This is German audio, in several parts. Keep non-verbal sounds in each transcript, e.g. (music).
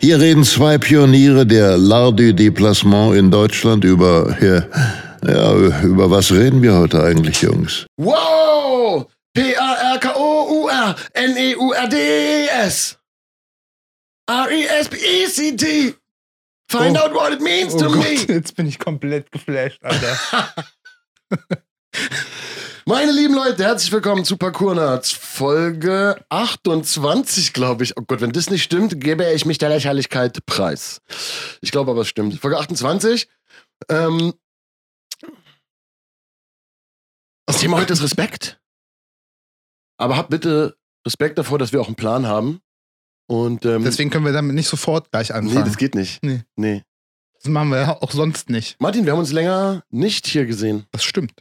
Hier reden zwei Pioniere der L'Art du Déplacement in Deutschland über, ja, ja, über was reden wir heute eigentlich, Jungs? Wow! P-A-R-K-O-U-R-N-E-U-R-D-S. R-E-S-P-E-C-T. Find Oh. out what it means Oh to Gott, me. jetzt bin ich komplett geflasht, Alter. (laughs) Meine lieben Leute, herzlich willkommen zu Parkour Nerds. Folge 28, glaube ich. Oh Gott, wenn das nicht stimmt, gebe ich mich der Lächerlichkeit preis. Ich glaube aber, es stimmt. Folge 28. Ähm, das Thema heute ist Respekt. Aber habt bitte Respekt davor, dass wir auch einen Plan haben. Und ähm, Deswegen können wir damit nicht sofort gleich nee, anfangen. das geht nicht. Nee. nee. Das machen wir ja auch sonst nicht. Martin, wir haben uns länger nicht hier gesehen. Das stimmt.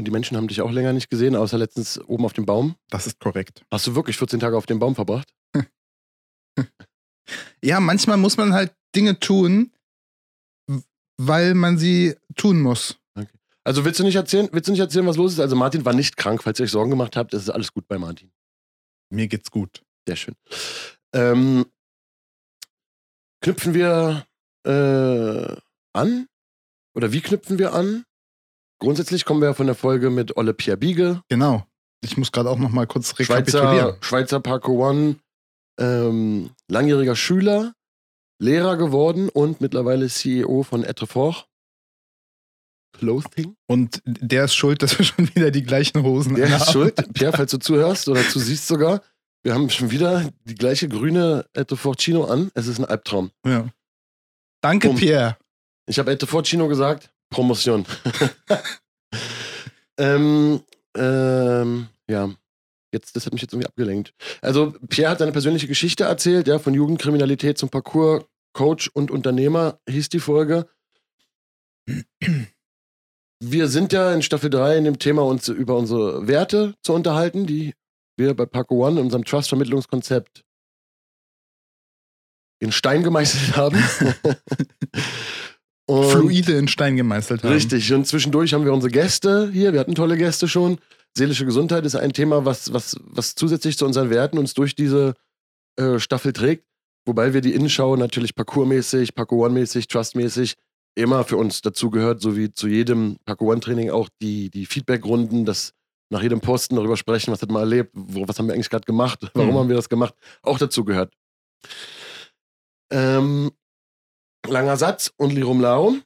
Und die Menschen haben dich auch länger nicht gesehen, außer letztens oben auf dem Baum. Das ist korrekt. Hast du wirklich 14 Tage auf dem Baum verbracht? (laughs) Ja, manchmal muss man halt Dinge tun, weil man sie tun muss. Also willst du nicht erzählen, willst du nicht erzählen, was los ist? Also Martin war nicht krank, falls ihr euch Sorgen gemacht habt, es ist alles gut bei Martin. Mir geht's gut. Sehr schön. Ähm, knüpfen wir äh, an? Oder wie knüpfen wir an? Grundsätzlich kommen wir ja von der Folge mit Olle Pierre Biege, Genau. Ich muss gerade auch noch mal kurz Schweizer, rekapitulieren. Schweizer Parkour One, ähm, langjähriger Schüler, Lehrer geworden und mittlerweile CEO von Etrefort. Clothing. Und der ist schuld, dass wir schon wieder die gleichen Hosen Der ist anhaben. schuld. (laughs) Pierre, falls du zuhörst oder zu siehst sogar, wir haben schon wieder die gleiche grüne Ettoforcino an. Es ist ein Albtraum. Ja. Danke, Bumm. Pierre. Ich habe Ettoforcino gesagt. Promotion. (laughs) ähm, ähm, ja. Jetzt, das hat mich jetzt irgendwie abgelenkt. Also, Pierre hat seine persönliche Geschichte erzählt, ja, von Jugendkriminalität zum Parcours, Coach und Unternehmer hieß die Folge. Wir sind ja in Staffel 3 in dem Thema, uns über unsere Werte zu unterhalten, die wir bei Parkour One, unserem Trust-Vermittlungskonzept, in Stein gemeißelt haben. (laughs) Und- Fluide in Stein gemeißelt haben. Richtig. Und zwischendurch haben wir unsere Gäste hier. Wir hatten tolle Gäste schon. Seelische Gesundheit ist ein Thema, was, was, was zusätzlich zu unseren Werten uns durch diese äh, Staffel trägt. Wobei wir die Innenschau natürlich parkourmäßig, Parkour One-mäßig, Trust-mäßig immer für uns dazugehört, so wie zu jedem Parkour One-Training auch die, die Feedback-Runden, das nach jedem Posten darüber sprechen, was hat man erlebt, wo, was haben wir eigentlich gerade gemacht, (laughs) warum Mhm. haben wir das gemacht, auch dazu gehört. Ähm, langer Satz und Lirum Larum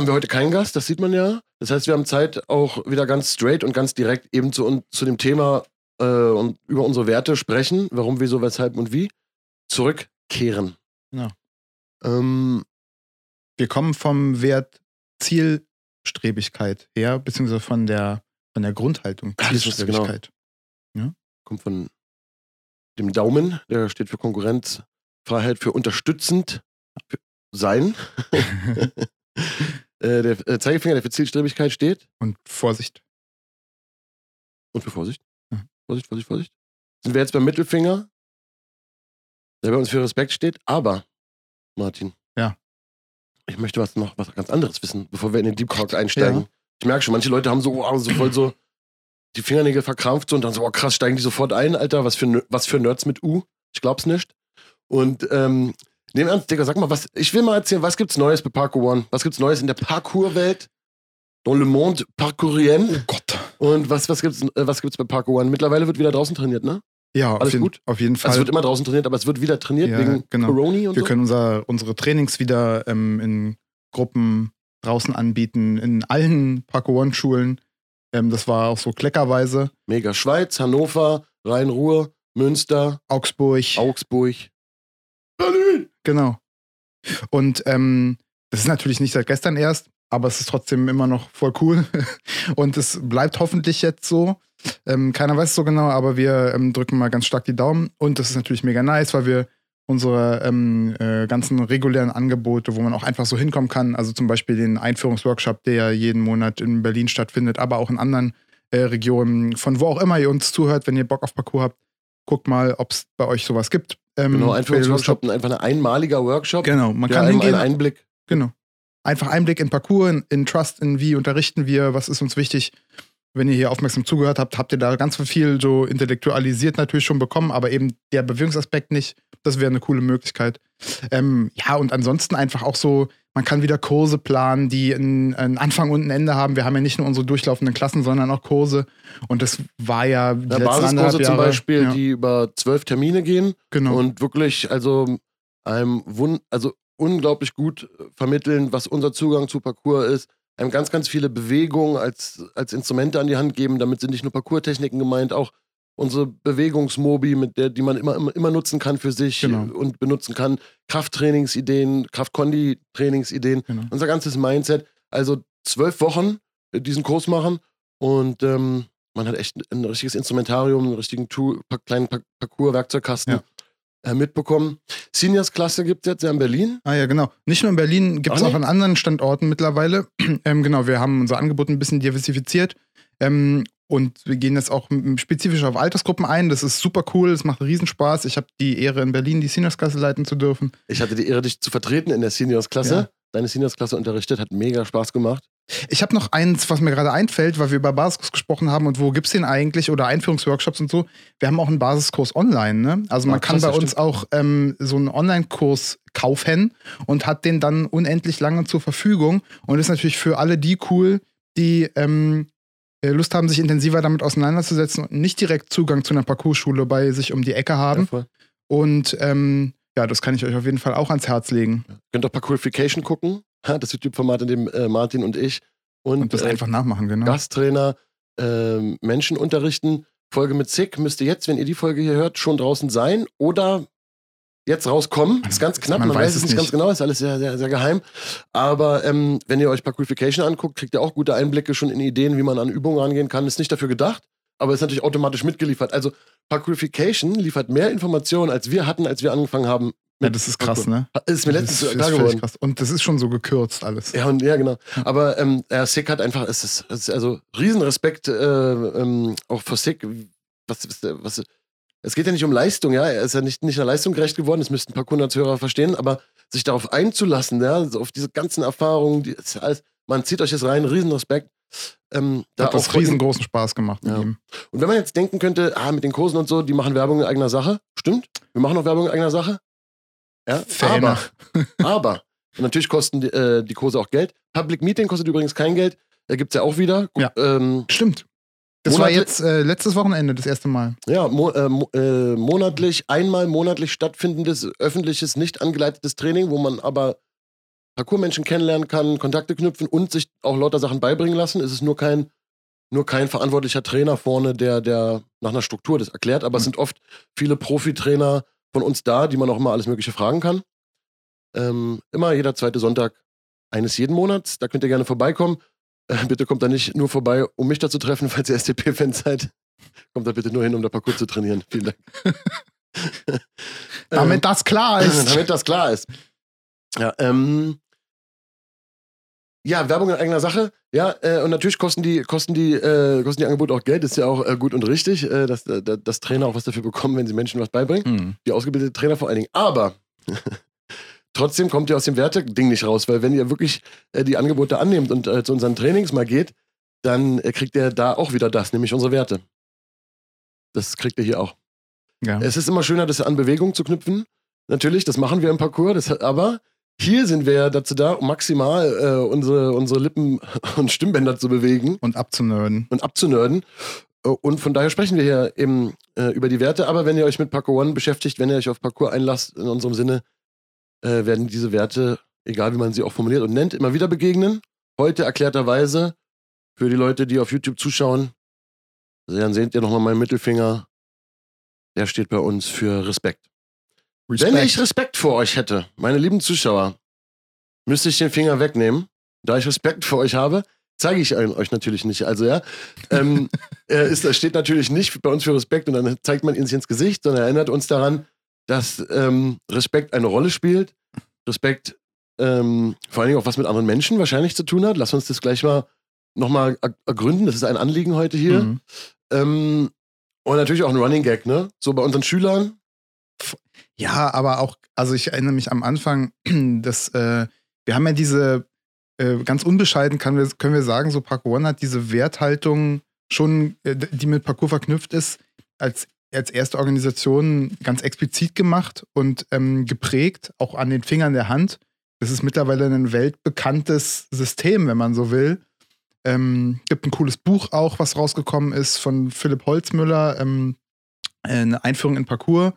haben wir heute keinen Gast, das sieht man ja. Das heißt, wir haben Zeit, auch wieder ganz straight und ganz direkt eben zu, zu dem Thema äh, und über unsere Werte sprechen, warum, wieso, weshalb und wie, zurückkehren. Ja. Ähm, Wir kommen vom Wert Zielstrebigkeit her, beziehungsweise von der, von der Grundhaltung Ja, das ist genau. Zielstrebigkeit. kommt von dem Daumen, der steht für Konkurrenz, Freiheit für unterstützend sein. (laughs) äh, der äh, Zeigefinger, der für Zielstrebigkeit steht Und Vorsicht. und für Vorsicht. Mhm. Vorsicht, Vorsicht, Vorsicht. Sind wir jetzt beim Mittelfinger, der bei uns für Respekt steht, aber Martin. Ja. Ich möchte was noch was ganz anderes wissen, bevor wir in den Deep Talk einsteigen. Ja. Ich merke schon, manche Leute haben so, wow, so voll so die Fingernägel verkrampft und dann so, oh krass, steigen die sofort ein, Alter, was für, was für Nerds mit U. Ich glaub's nicht. Und ähm, nehm ernst, Digga, sag mal, was, ich will mal erzählen, was gibt's Neues bei Parkour One? Was gibt's Neues in der Parkour-Welt? Dans le monde parkourien? Oh Gott. Und was, was, gibt's, äh, was gibt's bei Parkour One? Mittlerweile wird wieder draußen trainiert, ne? Ja, Alles auf, jeden, gut? auf jeden Also Fall. es wird immer draußen trainiert, aber es wird wieder trainiert Ja, wegen genau. Corona und wir so. können unser, unsere Trainings wieder ähm, in Gruppen draußen anbieten, in allen Parkour One-Schulen. Ähm, das war auch so kleckerweise. Mega Schweiz, Hannover, Rhein-Ruhr, Münster, Augsburg. Augsburg. Berlin! Genau. Und ähm, das ist natürlich nicht seit gestern erst, aber es ist trotzdem immer noch voll cool. (laughs) Und es bleibt hoffentlich jetzt so. Ähm, keiner weiß so genau, aber wir ähm, drücken mal ganz stark die Daumen. Und das ist natürlich mega nice, weil wir unsere ähm, äh, ganzen regulären Angebote, wo man auch einfach so hinkommen kann. Also zum Beispiel den Einführungsworkshop, der ja jeden Monat in Berlin stattfindet, aber auch in anderen äh, Regionen, von wo auch immer ihr uns zuhört, wenn ihr Bock auf Parcours habt, guckt mal, ob es bei euch sowas gibt. Ähm, genau, Einführungsworkshop, einfach ein einmaliger Workshop. Genau, man kann hingehen. Einen Einblick. Genau. Einfach Einblick in Parcours, in, in Trust, in wie unterrichten wir, was ist uns wichtig wenn ihr hier aufmerksam zugehört habt, habt ihr da ganz viel so intellektualisiert natürlich schon bekommen, aber eben der Bewegungsaspekt nicht. Das wäre eine coole Möglichkeit. Ähm, ja, und ansonsten einfach auch so, man kann wieder Kurse planen, die einen, einen, Anfang und ein Ende haben. Wir haben ja nicht nur unsere durchlaufenden Klassen, sondern auch Kurse. Und das war ja die ja, Basiskurse zum Beispiel, ja. die über zwölf Termine gehen. Genau. Und wirklich, also einem Wund also unglaublich gut vermitteln, was unser Zugang zu Parcours ist einem ganz, ganz viele Bewegungen als, als Instrumente an die Hand geben. Damit sind nicht nur Parcours-Techniken gemeint, auch unsere Bewegungsmobi, mit der, die man immer, immer, immer nutzen kann für sich genau. und benutzen kann. Krafttrainingsideen, Kraft-Kondi-Trainingsideen, genau. unser ganzes Mindset. Also zwölf Wochen diesen Kurs machen und ähm, man hat echt ein richtiges Instrumentarium, einen richtigen Tool, kleinen Parcours-Werkzeugkasten. Ja äh, mitbekommen. Seniors-Klasse gibt es jetzt ja in Berlin. Ah ja, genau. Nicht nur in Berlin, gibt es auch an anderen Standorten mittlerweile. (clears throat) ähm, genau, wir haben unser Angebot ein bisschen diversifiziert. Ähm, und wir gehen jetzt auch spezifisch auf Altersgruppen ein. Das ist super cool, es macht Riesenspaß. Ich habe die Ehre, in Berlin die Seniors-Klasse leiten zu dürfen. Ich hatte die Ehre, dich zu vertreten in der Seniors-Klasse. Ja. Deine Seniors-Klasse unterrichtet, hat mega Spaß gemacht. Ich habe noch eins, was mir gerade einfällt, weil wir über Basiskurs gesprochen haben und wo gibt es den eigentlich oder Einführungsworkshops und so. Wir haben auch einen Basiskurs online. Ne? Also man ja, kann bei uns auch ähm, so einen Online-Kurs kaufen und hat den dann unendlich lange zur Verfügung und ist natürlich für alle die cool, die ähm, äh, Lust haben, sich intensiver damit auseinanderzusetzen und nicht direkt Zugang zu einer Parcours-Schule bei sich um die Ecke haben. Ja, und ähm, ja, das kann ich euch auf jeden Fall auch ans Herz legen. Ja. Könnt ihr Parcourification gucken das YouTube-Format, in dem äh, Martin und ich und, und das äh, einfach nachmachen, genau. Gasttrainer äh, Menschen unterrichten. Folge mit Zick müsste jetzt, wenn ihr die Folge hier hört, schon draußen sein oder jetzt rauskommen. Das ist ganz knapp, man, man weiß es nicht, ganz genau, ist alles sehr, sehr, sehr geheim. Aber ähm, wenn ihr euch Parkourification anguckt, kriegt ihr auch gute Einblicke schon in Ideen, wie man an Übungen rangehen kann. Ist nicht dafür gedacht, aber ist natürlich automatisch mitgeliefert. Also Parkourification liefert mehr Informationen, als wir hatten, als wir angefangen haben, ja, das ist krass, ne? Ist mir letztens ist, klar geworden. Krass. Und das ist schon so gekürzt alles. Ja, und, ja genau. Aber ähm, ja, Sick hat einfach, es ist, es ist also Riesenrespekt äh, ähm, auch vor Sick. Was, was, es geht ja nicht um Leistung, ja. Er ist ja nicht, nicht der Leistung gerecht geworden, das müssten ein paar Kundenhörer verstehen, aber sich darauf einzulassen, ja, also auf diese ganzen Erfahrungen, die, alles, man zieht euch jetzt rein, Riesenrespekt. Ähm, da hat das riesengroßen Spaß gemacht ja. Und wenn man jetzt denken könnte, ah, mit den Kursen und so, die machen Werbung in eigener Sache, stimmt, wir machen auch Werbung in eigener Sache, ja? Aber, (laughs) aber natürlich kosten die, äh, die, Kurse auch Geld. Public Meeting kostet übrigens kein Geld. Da gibt es ja auch wieder. Ja, ähm, stimmt. Das war jetzt äh, letztes Wochenende das erste Mal. Ja, mo äh, mo äh, monatlich, einmal monatlich stattfindendes, öffentliches, nicht angeleitetes Training, wo man aber Parkourmenschen kennenlernen kann, Kontakte knüpfen und sich auch lauter Sachen beibringen lassen. Es ist nur kein, nur kein verantwortlicher Trainer vorne, der, der nach einer Struktur das erklärt, aber mhm. es sind oft viele Profitrainer, von uns da, die man auch immer alles Mögliche fragen kann. Ähm, immer jeder zweite Sonntag eines jeden Monats. Da könnt ihr gerne vorbeikommen. (laughs) Bitte kommt da nicht nur vorbei, um mich da zu treffen, falls ihr STP-Fans seid. Kommt da bitte nur hin, um da Parcours zu trainieren. Vielen Dank. (laughs) damit ähm, das klar (laughs) ist. damit das klar ist. Ja, ähm, ja, Werbung in eigener Sache. Ja, äh, und natürlich kosten die, kosten die, äh, kosten die Angebote auch Geld. Ist ja auch äh, gut und richtig, äh, dass, äh, dass Trainer auch was dafür bekommen, wenn sie Menschen was beibringen. Mhm. Die ausgebildete Trainer vor allen Dingen. Aber trotzdem kommt ihr aus dem Werte-Ding nicht raus, weil wenn ihr wirklich äh, die Angebote annehmt und zu unseren Trainings mal geht, dann kriegt ihr da auch wieder das, nämlich unsere Werte. Das kriegt ihr hier auch. Ja. Es ist immer schöner, das an Bewegung zu knüpfen. Natürlich, das machen wir im Parcours, das, aber hier sind wir ja dazu da, um maximal äh, unsere, unsere Lippen (laughs) und Stimmbänder zu bewegen. Und abzunörden. Und abzunörden. Äh, und von daher sprechen wir hier eben äh, über die Werte. Aber wenn ihr euch mit Parkour One beschäftigt, wenn ihr euch auf Parkour einlasst, in unserem Sinne, äh, werden diese Werte, egal wie man sie auch formuliert und nennt, immer wieder begegnen. Heute erklärterweise für die Leute, die auf YouTube zuschauen. Dann seht ihr nochmal meinen Mittelfinger. Der steht bei uns für Respekt. Respekt. Wenn ich Respekt vor euch hätte, meine lieben Zuschauer, müsste ich den Finger wegnehmen. Da ich Respekt vor euch habe, zeige ich euch natürlich nicht. Also ja, ähm, er (laughs) ist, steht natürlich nicht bei uns für Respekt und dann zeigt man ihn sich ins Gesicht, sondern erinnert uns daran, dass ähm, Respekt eine Rolle spielt. Respekt ähm, vor allen Dingen auch was mit anderen Menschen wahrscheinlich zu tun hat. Lass uns das gleich mal nochmal ergründen. Das ist ein Anliegen heute hier. Mhm. Ähm, und natürlich auch ein Running Gag, ne? So bei unseren Schülern. Ja, aber auch, also ich erinnere mich am Anfang, (clears throat) dass äh, wir haben ja diese, äh, ganz unbescheiden kann wir, können wir sagen, so Park One hat diese Werthaltung schon, äh, die mit Parkour verknüpft ist, als, als erste Organisation ganz explizit gemacht und ähm, geprägt, auch an den Fingern der Hand. Das ist mittlerweile ein weltbekanntes System, wenn man so will. Ähm, gibt ein cooles Buch auch, was rausgekommen ist von Philipp Holzmüller, ähm, eine Einführung in Parcours.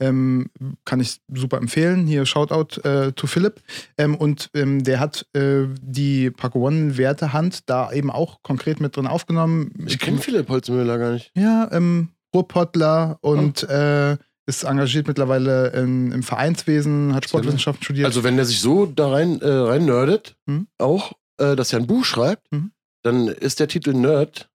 Ähm, kann ich super empfehlen. Hier Shoutout äh, to Philipp. Ähm, und ähm, der hat äh, die Parkour One-Wertehand da eben auch konkret mit drin aufgenommen. Ich kenne Philipp Holzmüller gar nicht. Ja, ähm, Ruhrpottler und äh, ist engagiert mittlerweile in, im Vereinswesen, hat Sportwissenschaften studiert. Also wenn der sich so da rein, äh, rein nerdet, hm? auch, äh, dass er ein Buch schreibt, hm? dann ist der Titel Nerd.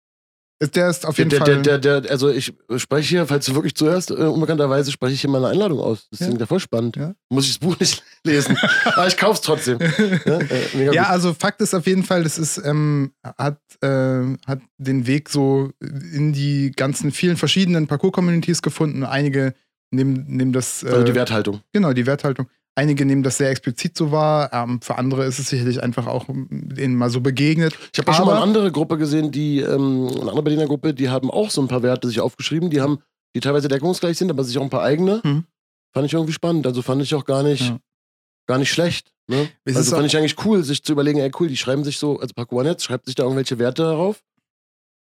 Der ist auf jeden der, Fall. Der, der, also ich spreche hier, falls du wirklich zuhörst, äh, unbekannterweise spreche ich hier mal eine Einladung aus. Das ja. ist ja voll spannend. Ja. Muss ich das Buch nicht (laughs) lesen. Aber ich kauf's trotzdem. (laughs) ja, äh, ja also Fakt ist auf jeden Fall, das ist, ähm, hat, äh, hat den Weg so in die ganzen vielen verschiedenen Parcours-Communities gefunden. Einige nehmen, nehmen das. Äh, also die Werthaltung. Genau, die Werthaltung. Einige nehmen das sehr explizit so wahr, ähm, für andere ist es sicherlich einfach auch ihnen mal so begegnet. Ich habe schon mal eine andere Gruppe gesehen, die, ähm, eine andere Berliner Gruppe, die haben auch so ein paar Werte sich aufgeschrieben, die haben, die teilweise deckungsgleich sind, aber sich auch ein paar eigene. Mhm. Fand ich irgendwie spannend. Also fand ich auch gar nicht, ja. gar nicht schlecht. Ne? Also fand ich eigentlich cool, sich zu überlegen, ey cool, die schreiben sich so, also Parkour Netz schreibt sich da irgendwelche Werte darauf.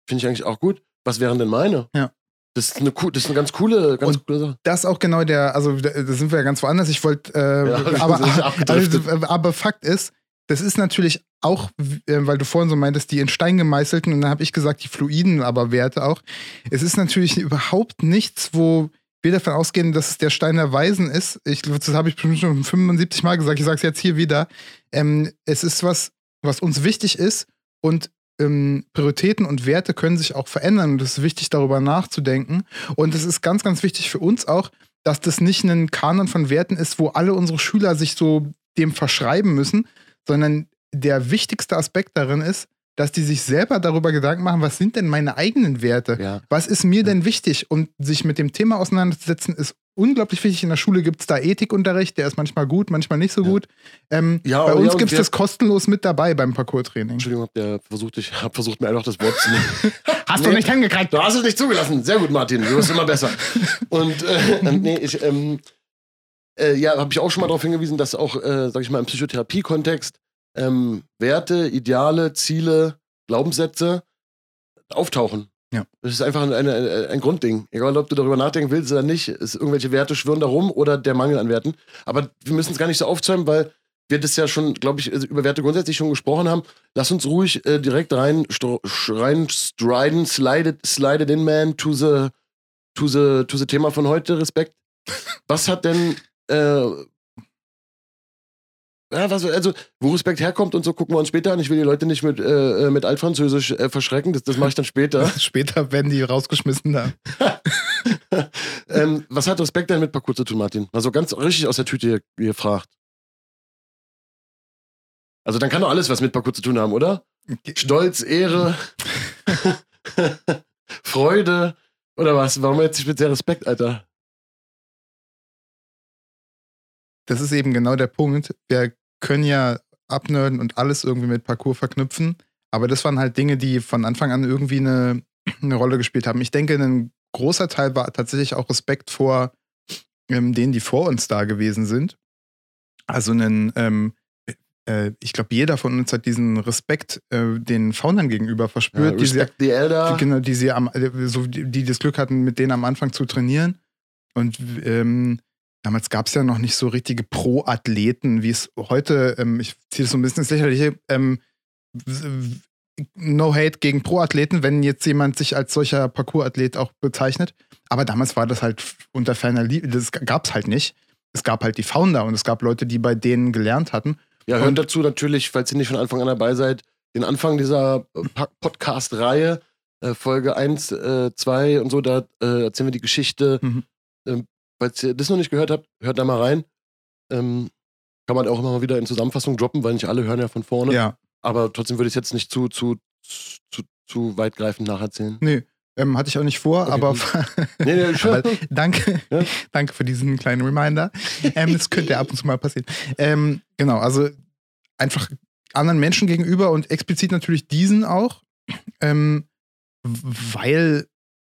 Finde ich eigentlich auch gut. Was wären denn meine? Ja. Das ist eine, das ist eine ganz coole, ganz und coole Sache. Das ist auch genau der, also da sind wir ja ganz woanders. Ich wollte, äh, ja, (laughs) aber, (laughs) also, aber Fakt ist, das ist natürlich auch, äh, weil du vorhin so meintest, die in Stein gemeißelten, und dann habe ich gesagt, die fluiden aber Werte auch. Es ist natürlich überhaupt nichts, wo wir davon ausgehen, dass es der Stein der Weisen ist. Ich, das habe ich bestimmt schon 75 Mal gesagt, ich sage es jetzt hier wieder. Ähm, es ist was, was uns wichtig ist und ähm, Prioritäten und Werte können sich auch verändern und es ist wichtig, darüber nachzudenken. Und es ist ganz, ganz wichtig für uns auch, dass das nicht ein Kanon von Werten ist, wo alle unsere Schüler sich so dem verschreiben müssen, sondern der wichtigste Aspekt darin ist, dass die sich selber darüber Gedanken machen, was sind denn meine eigenen Werte? Ja. Was ist mir denn wichtig? Und sich mit dem Thema auseinanderzusetzen, ist unglaublich wichtig. In der Schule gibt es da Ethikunterricht, der ist manchmal gut, manchmal nicht so ja. gut. Ähm, ja, bei uns ja, gibt es das kostenlos mit dabei beim Parcours-Training. Entschuldigung, hab der versucht, ich habe versucht, mir einfach das Wort zu nehmen. (laughs) hast nee, du nicht hingekriegt? Du hast es nicht zugelassen. Sehr gut, Martin. Du wirst immer besser. (laughs) Und äh, nee, ich, ähm, äh, ja, habe ich auch schon mal darauf hingewiesen, dass auch, äh, sag ich mal, im Psychotherapie-Kontext ähm, Werte, Ideale, Ziele, Glaubenssätze auftauchen. Ja. Das ist einfach ein, ein, ein, Grundding. Egal, ob du darüber nachdenken willst oder nicht, ist irgendwelche Werte schwirren da rum oder der Mangel an Werten. Aber wir müssen es gar nicht so aufzäumen, weil wir das ja schon, glaube ich, über Werte grundsätzlich schon gesprochen haben. Lass uns ruhig äh, direkt rein, rein striden, slide slide it in, man, to the, to the, to the Thema von heute, Respekt. Was hat denn äh, ja, was, also, wo Respekt herkommt und so, gucken wir uns später an. Ich will die Leute nicht mit, äh, äh mit Altfranzösisch äh, verschrecken, das, das mache ich dann später. (laughs) später werden die rausgeschmissen da. (laughs) ähm, was hat Respekt denn mit Parcours zu tun, Martin? Also ganz richtig aus der Tüte gefragt. Also dann kann doch alles was mit Parcours zu tun haben, oder? Stolz, Ehre, (laughs) Freude oder was? Warum jetzt speziell Respekt, Alter? Das ist eben genau der Punkt. Wir können ja abnörden und alles irgendwie mit Parcours verknüpfen. Aber das waren halt Dinge, die von Anfang an irgendwie eine, (clears throat) eine Rolle gespielt haben. Ich denke, ein großer Teil war tatsächlich auch Respekt vor ähm, denen, die vor uns da gewesen sind. Also einen, ähm, äh, ich glaube, jeder von uns hat diesen Respekt äh, den Foundern gegenüber verspürt, ja, die, sie, die, Elder. Die, genau, die sie am, äh, so, die, die das Glück hatten, mit denen am Anfang zu trainieren. Und ähm, Damals gab es ja noch nicht so richtige Pro-Athleten, wie es heute, ähm, ich ziehe das so ein bisschen ins Lächerliche, ähm, no hate gegen Pro-Athleten, wenn jetzt jemand sich als solcher Parcours-Athlet auch bezeichnet. Aber damals war das halt unter ferner Liebe, das gab es halt nicht. Es gab halt die Founder und es gab Leute, die bei denen gelernt hatten. Ja, hört dazu natürlich, falls ihr nicht von Anfang an dabei seid, den Anfang dieser Podcast-Reihe, äh, Folge 1, äh, 2 und so, da äh, erzählen wir die Geschichte mhm. Falls ihr das noch nicht gehört habt, hört da mal rein. Ähm, kann man auch immer mal wieder in Zusammenfassung droppen, weil nicht alle hören ja von vorne. Ja. Aber trotzdem würde ich es jetzt nicht zu, zu, zu, zu weitgreifend nacherzählen. Nee, ähm, hatte ich auch nicht vor, Okay, aber, (laughs) Nee, nee, aber danke, Ja. (laughs) danke für diesen kleinen Reminder. Ähm, das könnte ab und zu mal passieren. Ähm, genau, also einfach anderen Menschen gegenüber und explizit natürlich diesen auch, ähm, weil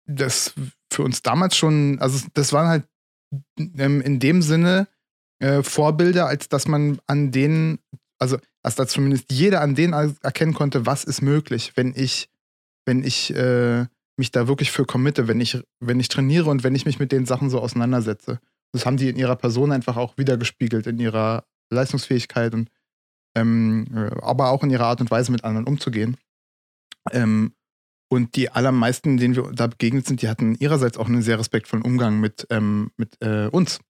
das für uns damals schon, also das waren halt ähm, in dem Sinne äh, Vorbilder, als dass man an denen, also als dass zumindest jeder an denen er- erkennen konnte, was ist möglich, wenn ich, wenn ich äh, mich da wirklich für committe, wenn ich, wenn ich trainiere und wenn ich mich mit den Sachen so auseinandersetze. Das haben die in ihrer Person einfach auch wiedergespiegelt, in ihrer Leistungsfähigkeit und ähm, äh, aber auch in ihrer Art und Weise mit anderen umzugehen. Ähm, und die allermeisten, denen wir da begegnet sind, die hatten ihrerseits auch einen sehr respektvollen Umgang mit, ähm, mit äh, uns.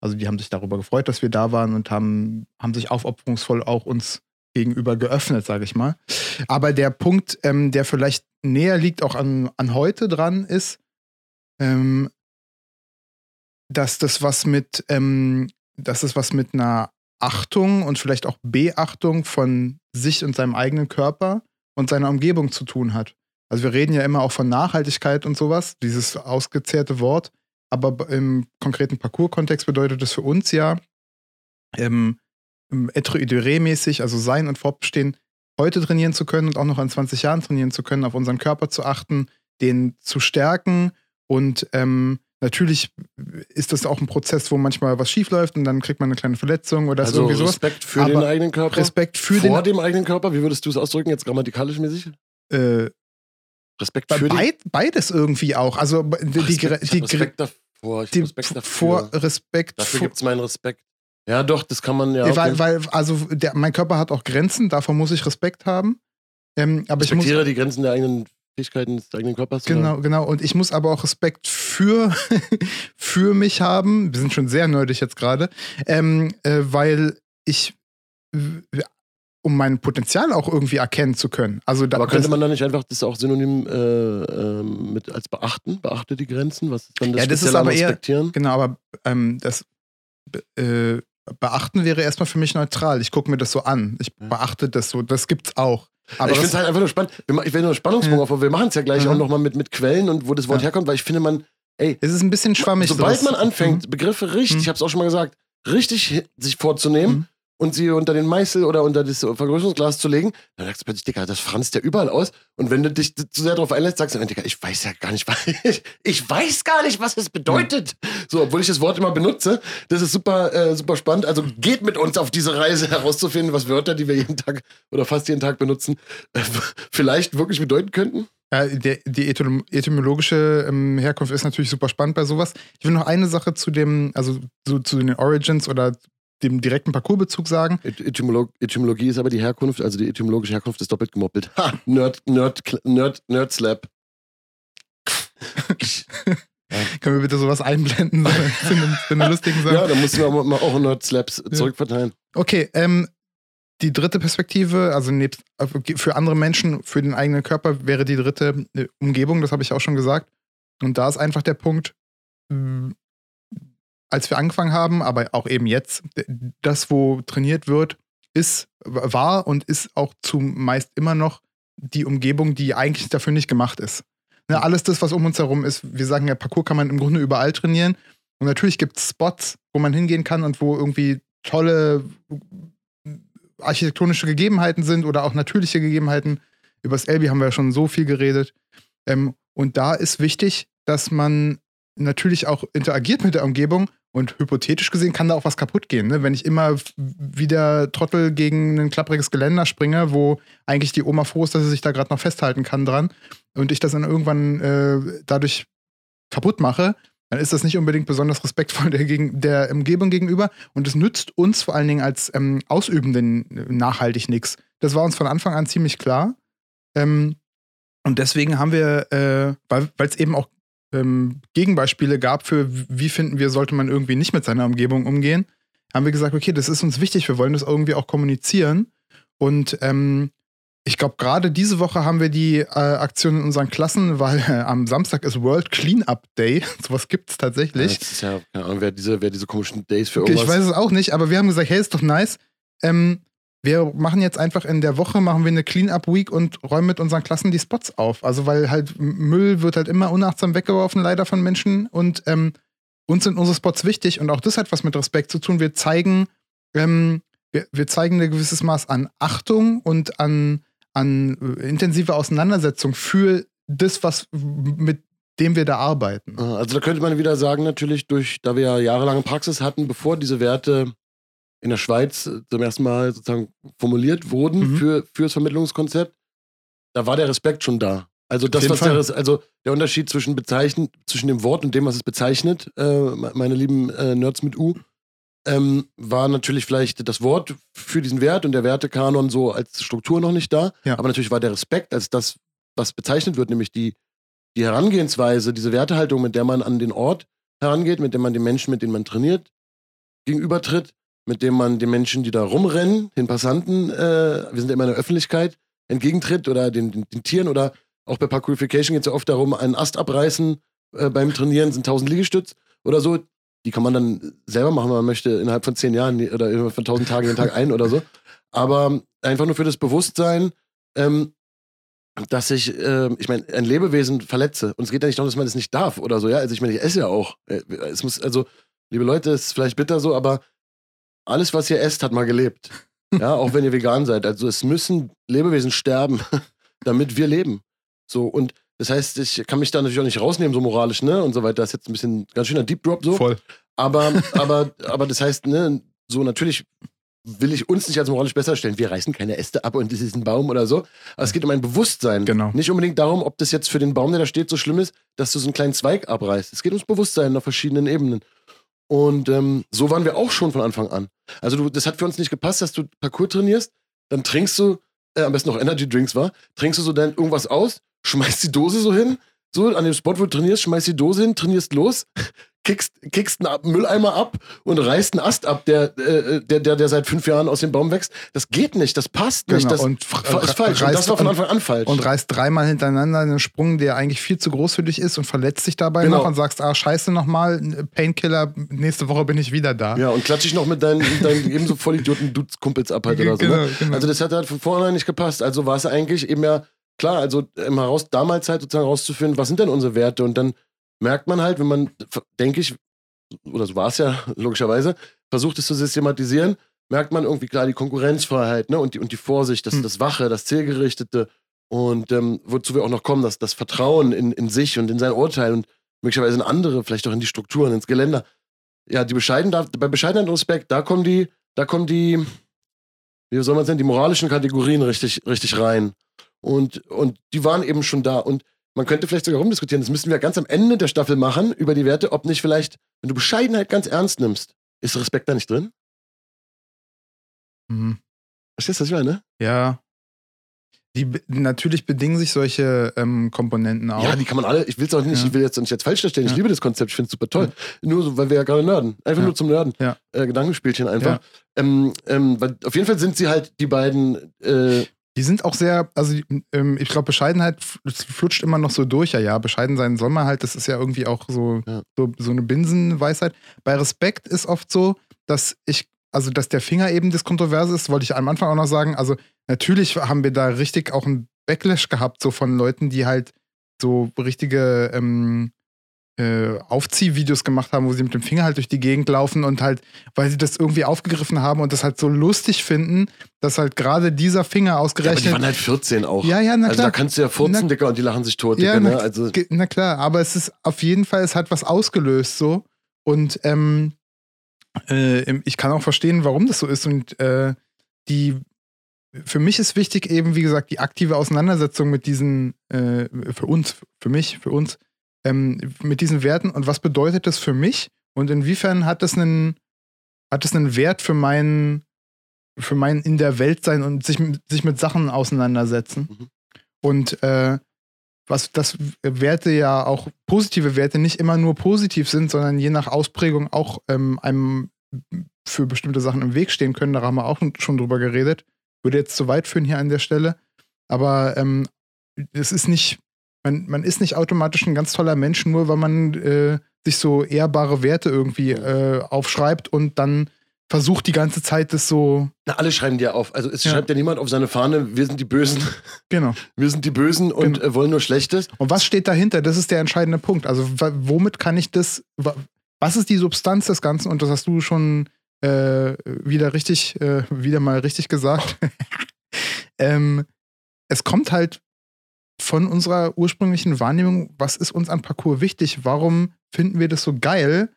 Also die haben sich darüber gefreut, dass wir da waren und haben, haben sich aufopferungsvoll auch uns gegenüber geöffnet, sage ich mal. Aber der Punkt, ähm, der vielleicht näher liegt auch an, an heute dran, ist, ähm, dass das was mit, ähm, dass das was mit einer Achtung und vielleicht auch Beachtung von sich und seinem eigenen Körper und seiner Umgebung zu tun hat. Also wir reden ja immer auch von Nachhaltigkeit und sowas, dieses ausgezehrte Wort, aber im konkreten Parcours-Kontext bedeutet das für uns ja ähm, être iduré-mäßig, also sein und fortbestehen, heute trainieren zu können und auch noch in 20 Jahren trainieren zu können, auf unseren Körper zu achten, den zu stärken und ähm, natürlich ist das auch ein Prozess, wo manchmal was schief läuft und dann kriegt man eine kleine Verletzung oder so Also irgendwie sowas. Respekt für Aber den eigenen Körper. Respekt für Vor den dem eigenen Körper, wie würdest du es ausdrücken, jetzt grammatikalisch mäßig? äh, Respekt für beid, beides irgendwie auch. Also die, Respekt, die, ich die, Respekt davor. Ich die Respekt dafür. vor Respekt Dafür gibt es meinen Respekt. Ja, doch, das kann man ja. Weil, weil also der, mein Körper hat auch Grenzen, davor muss ich Respekt haben. Ähm, aber ich muss Respektiere die Grenzen der eigenen Fähigkeiten des eigenen Körpers. oder? genau, genau und ich muss aber auch Respekt für (laughs) für mich haben. Wir sind schon sehr nerdig jetzt gerade, ähm, äh, weil ich um mein Potenzial auch irgendwie erkennen zu können. Also da, Aber könnte man da nicht einfach das auch synonym äh, ähm, mit als beachten? Beachte die Grenzen? Was ist dann das Ja, das ist aber eher- Respektieren? Genau, aber ähm, das äh, Beachten wäre erstmal für mich neutral. Ich gucke mir das so an. Ich Ja. beachte das so. Das gibt's auch. Aber ich finde es halt einfach nur spannend. Ich will nur einen Spannungsbogen Ja. aufbauen. Wir machen es ja gleich Mhm. auch nochmal mit, mit Quellen und wo das Wort Ja. herkommt, weil ich finde, man, ey, es ist ein bisschen schwammig. sobald sowas. man anfängt, Begriffe richtig, Mhm. ich habe es auch schon mal gesagt, richtig sich vorzunehmen Mhm. Und sie unter den Meißel oder unter das Vergrößerungsglas zu legen, dann sagst du plötzlich, Digga, das franzt ja überall aus. Und wenn du dich zu sehr darauf einlässt, sagst du, Digga, ich weiß ja gar nicht, (laughs) was ich, ich weiß gar nicht, was es bedeutet. So, obwohl ich das Wort immer benutze. Das ist super, äh, super spannend. Also geht mit uns auf diese Reise (laughs) herauszufinden, was Wörter, die wir jeden Tag oder fast jeden Tag benutzen, äh, (laughs) vielleicht wirklich bedeuten könnten. Ja, die etym etymologische ähm, Herkunft ist natürlich super spannend bei sowas. Ich will noch eine Sache zu dem, also so, zu den Origins oder dem direkten Parcoursbezug sagen. Et- Etymolog Etymologie ist aber die Herkunft, also die etymologische Herkunft ist doppelt gemoppelt. Ha! Nerd, Nerd, Nerd, Nerd Slap. (laughs) Können wir bitte sowas einblenden? So, einem, zu einer lustigen Sache. Ja, da mussten wir mal auch Nerd Slaps zurückverteilen. Okay, ähm, die dritte Perspektive, also nebst, für andere Menschen, für den eigenen Körper, wäre die dritte äh, Umgebung, das habe ich auch schon gesagt. Und da ist einfach der Punkt, als wir angefangen haben, aber auch eben jetzt, das, wo trainiert wird, ist, war und ist auch zumeist immer noch die Umgebung, die eigentlich dafür nicht gemacht ist. Ne, alles das, was um uns herum ist, wir sagen ja, Parcours kann man im Grunde überall trainieren. Und natürlich gibt es Spots, wo man hingehen kann und wo irgendwie tolle architektonische Gegebenheiten sind oder auch natürliche Gegebenheiten. Über das Elbi haben wir ja schon so viel geredet. Ähm, und da ist wichtig, dass man natürlich auch interagiert mit der Umgebung und hypothetisch gesehen kann da auch was kaputt gehen. Ne? Wenn ich immer f- wie der Trottel gegen ein klappriges Geländer springe, wo eigentlich die Oma froh ist, dass sie sich da gerade noch festhalten kann dran und ich das dann irgendwann äh, dadurch kaputt mache, dann ist das nicht unbedingt besonders respektvoll der, gegen, der Umgebung gegenüber. Und es nützt uns vor allen Dingen als ähm, Ausübenden nachhaltig nichts. Das war uns von Anfang an ziemlich klar. Ähm, und deswegen haben wir, äh, weil es eben auch ähm, Gegenbeispiele gab für, wie finden wir, sollte man irgendwie nicht mit seiner Umgebung umgehen, haben wir gesagt, okay, das ist uns wichtig, wir wollen das irgendwie auch kommunizieren. Und ähm, ich glaube, gerade diese Woche haben wir die äh, Aktion in unseren Klassen, weil äh, am Samstag ist World Cleanup Day. (laughs) Sowas gibt es tatsächlich. Ja, das ist ja, keine Ahnung, wer diese, wer diese komischen Days für irgendwas. ich weiß es auch nicht, aber wir haben gesagt, hey, ist doch nice. Ähm, wir machen jetzt einfach in der Woche machen wir eine Cleanup Week und räumen mit unseren Klassen die Spots auf. Also weil halt Müll wird halt immer unachtsam weggeworfen, leider von Menschen. Und ähm, uns sind unsere Spots wichtig und auch das hat was mit Respekt zu tun. Wir zeigen, ähm, wir, wir zeigen ein gewisses Maß an Achtung und an, an intensive Auseinandersetzung für das, was mit dem wir da arbeiten. Ah, Also da könnte man wieder sagen, natürlich, durch, da wir ja jahrelange Praxis hatten, bevor diese Werte in der Schweiz äh, zum ersten Mal sozusagen formuliert wurden Mhm. für, fürs Vermittlungskonzept, da war der Respekt schon da. Also das, was der, also der Unterschied zwischen bezeichnen, zwischen dem Wort und dem, was es bezeichnet, äh, meine lieben äh, Nerds mit U, ähm, war natürlich vielleicht das Wort für diesen Wert und der Wertekanon so als Struktur noch nicht da. Ja. Aber natürlich war der Respekt als das, was bezeichnet wird, nämlich die, die Herangehensweise, diese Wertehaltung, mit der man an den Ort herangeht, mit der man den Menschen, mit denen man trainiert, gegenübertritt, mit dem man den Menschen, die da rumrennen, den Passanten, äh, wir sind ja immer in der Öffentlichkeit, entgegentritt oder den, den, den Tieren oder auch bei Parkourification geht es ja oft darum, einen Ast abreißen äh, beim Trainieren sind 1000 Liegestütz oder so. Die kann man dann selber machen, wenn man möchte, innerhalb von 10 Jahren oder innerhalb von 1000 Tagen jeden Tag ein oder so. Aber einfach nur für das Bewusstsein, ähm, dass ich, äh, ich meine, ein Lebewesen verletze. Und es geht ja nicht darum, dass man das nicht darf oder so, ja. Also ich meine, ich esse ja auch. Äh, Es muss, also, liebe Leute, es ist vielleicht bitter so, aber alles, was ihr esst, hat mal gelebt. Ja, auch wenn ihr vegan seid. Also es müssen Lebewesen sterben, (laughs) damit wir leben. So, und das heißt, ich kann mich da natürlich auch nicht rausnehmen, so moralisch, ne? Und so weiter. Das ist jetzt ein bisschen ganz schöner Deep Drop so. Voll. Aber, (laughs) aber, aber das heißt, ne, so natürlich will ich uns nicht als moralisch besser stellen. Wir reißen keine Äste ab und das ist ein Baum oder so. Aber es geht um ein Bewusstsein. Genau. Nicht unbedingt darum, ob das jetzt für den Baum, der da steht, so schlimm ist, dass du so einen kleinen Zweig abreißt. Es geht ums Bewusstsein auf verschiedenen Ebenen. Und ähm, so waren wir auch schon von Anfang an. Also du, das hat für uns nicht gepasst, dass du Parcours trainierst, dann trinkst du, äh, am besten noch Energy Drinks war, trinkst du so dann irgendwas aus, schmeißt die Dose so hin, so an dem Spot, wo du trainierst, schmeißt die Dose hin, trainierst los, kickst, kickst einen Mülleimer ab und reißt einen Ast ab, der, äh, der, der, der seit fünf Jahren aus dem Baum wächst. Das geht nicht, das passt nicht. Genau, Das und ist falsch. Und das war von Anfang an falsch. und reißt dreimal hintereinander einen Sprung, der eigentlich viel zu groß für dich ist und verletzt dich dabei Genau. noch und sagst, ah, scheiße nochmal, Painkiller, nächste Woche bin ich wieder da. ja, und klatsch ich noch mit deinen, deinen ebenso Vollidioten Dudes-Kumpels ab halt oder so. Genau, Ne? genau. Also das hat halt von vornherein nicht gepasst. Also war es eigentlich eben ja, klar, also im heraus, damals halt sozusagen rauszufinden, was sind denn unsere Werte? Und dann merkt man halt, wenn man, denke ich, oder so war es ja (laughs) logischerweise, versucht es zu systematisieren, merkt man irgendwie klar die Konkurrenzfreiheit ne? und, die, und die Vorsicht, das, Hm. das Wache, das Zielgerichtete und ähm, wozu wir auch noch kommen, das, das Vertrauen in, in sich und in sein Urteil und möglicherweise in andere, vielleicht auch in die Strukturen, ins Geländer. Ja, die Bescheidenheit, bei Bescheidenheit und Respekt, da kommen die, da kommen die, wie soll man sagen, die moralischen Kategorien richtig, richtig rein. Und, und die waren eben schon da. Und man könnte vielleicht sogar rumdiskutieren, das müssen wir ganz am Ende der Staffel machen, über die Werte, ob nicht vielleicht, wenn du Bescheidenheit ganz ernst nimmst, ist Respekt da nicht drin? Mhm. Verstehst du, was ich meine? Ja. Die, natürlich bedingen sich solche ähm, Komponenten auch. Ja, die kann man alle, ich will es auch nicht, Ja. ich will jetzt nicht jetzt falsch darstellen, ich Ja. liebe das Konzept, ich finde es super toll. Nur so, weil wir ja gerade nerden. Einfach Ja. nur zum Nerden. Ja. Äh, Gedankenspielchen einfach. Ähm, ähm, weil auf jeden Fall sind sie halt die beiden, äh, Die sind auch sehr, also ähm, ich glaube, Bescheidenheit flutscht immer noch so durch. Ja, ja, bescheiden sein soll man halt. Das ist ja irgendwie auch so, Ja. so, so eine Binsenweisheit. Bei Respekt ist oft so, dass ich, also dass der Finger eben das Kontroverse ist, wollte ich am Anfang auch noch sagen. Also natürlich haben wir da richtig auch einen Backlash gehabt, so von Leuten, die halt so richtige ähm, äh, Aufziehvideos gemacht haben, wo sie mit dem Finger halt durch die Gegend laufen und halt, weil sie das irgendwie aufgegriffen haben und das halt so lustig finden, dass halt gerade dieser Finger ja, aber die ausgerechnet. waren halt 14 auch. Ja, ja, na also da klar. kannst du ja furzen, Na- Dicker, und die lachen sich tot, Ja, Dicker, na, ne? Also, na klar, aber es ist auf jeden Fall, es hat was ausgelöst so. Und ähm, äh, ich kann auch verstehen, warum das so ist. Und äh, die für mich ist wichtig eben, wie gesagt, die aktive Auseinandersetzung mit diesen, äh, für uns, für mich, für uns, ähm, mit diesen Werten und was bedeutet das für mich und inwiefern hat das einen, hat das einen Wert für meinen, für mein in der Welt sein und sich, mit- sich mit Sachen auseinandersetzen. Mhm. Und äh, was das Werte ja auch positive Werte nicht immer nur positiv sind, sondern je nach Ausprägung auch ähm, einem für bestimmte Sachen im Weg stehen können. Da haben wir auch schon drüber geredet. Würde jetzt zu weit führen hier an der Stelle. Aber ähm, es ist nicht, man, man ist nicht automatisch ein ganz toller Mensch, nur weil man äh, sich so ehrbare Werte irgendwie äh, aufschreibt und dann versucht die ganze Zeit das so. Na, alle schreiben dir auf. Also es ja. schreibt ja niemand auf seine Fahne, wir sind die Bösen. Genau. (laughs) Wir sind die Bösen und genau. äh, wollen nur Schlechtes. Und was steht dahinter? Das ist der entscheidende Punkt. Also womit kann ich das, was ist die Substanz des Ganzen? Und das hast du schon äh, wieder richtig, äh, wieder mal richtig gesagt. (laughs) ähm, es kommt halt von unserer ursprünglichen Wahrnehmung, was ist uns an Parcours wichtig? Warum finden wir das so geil?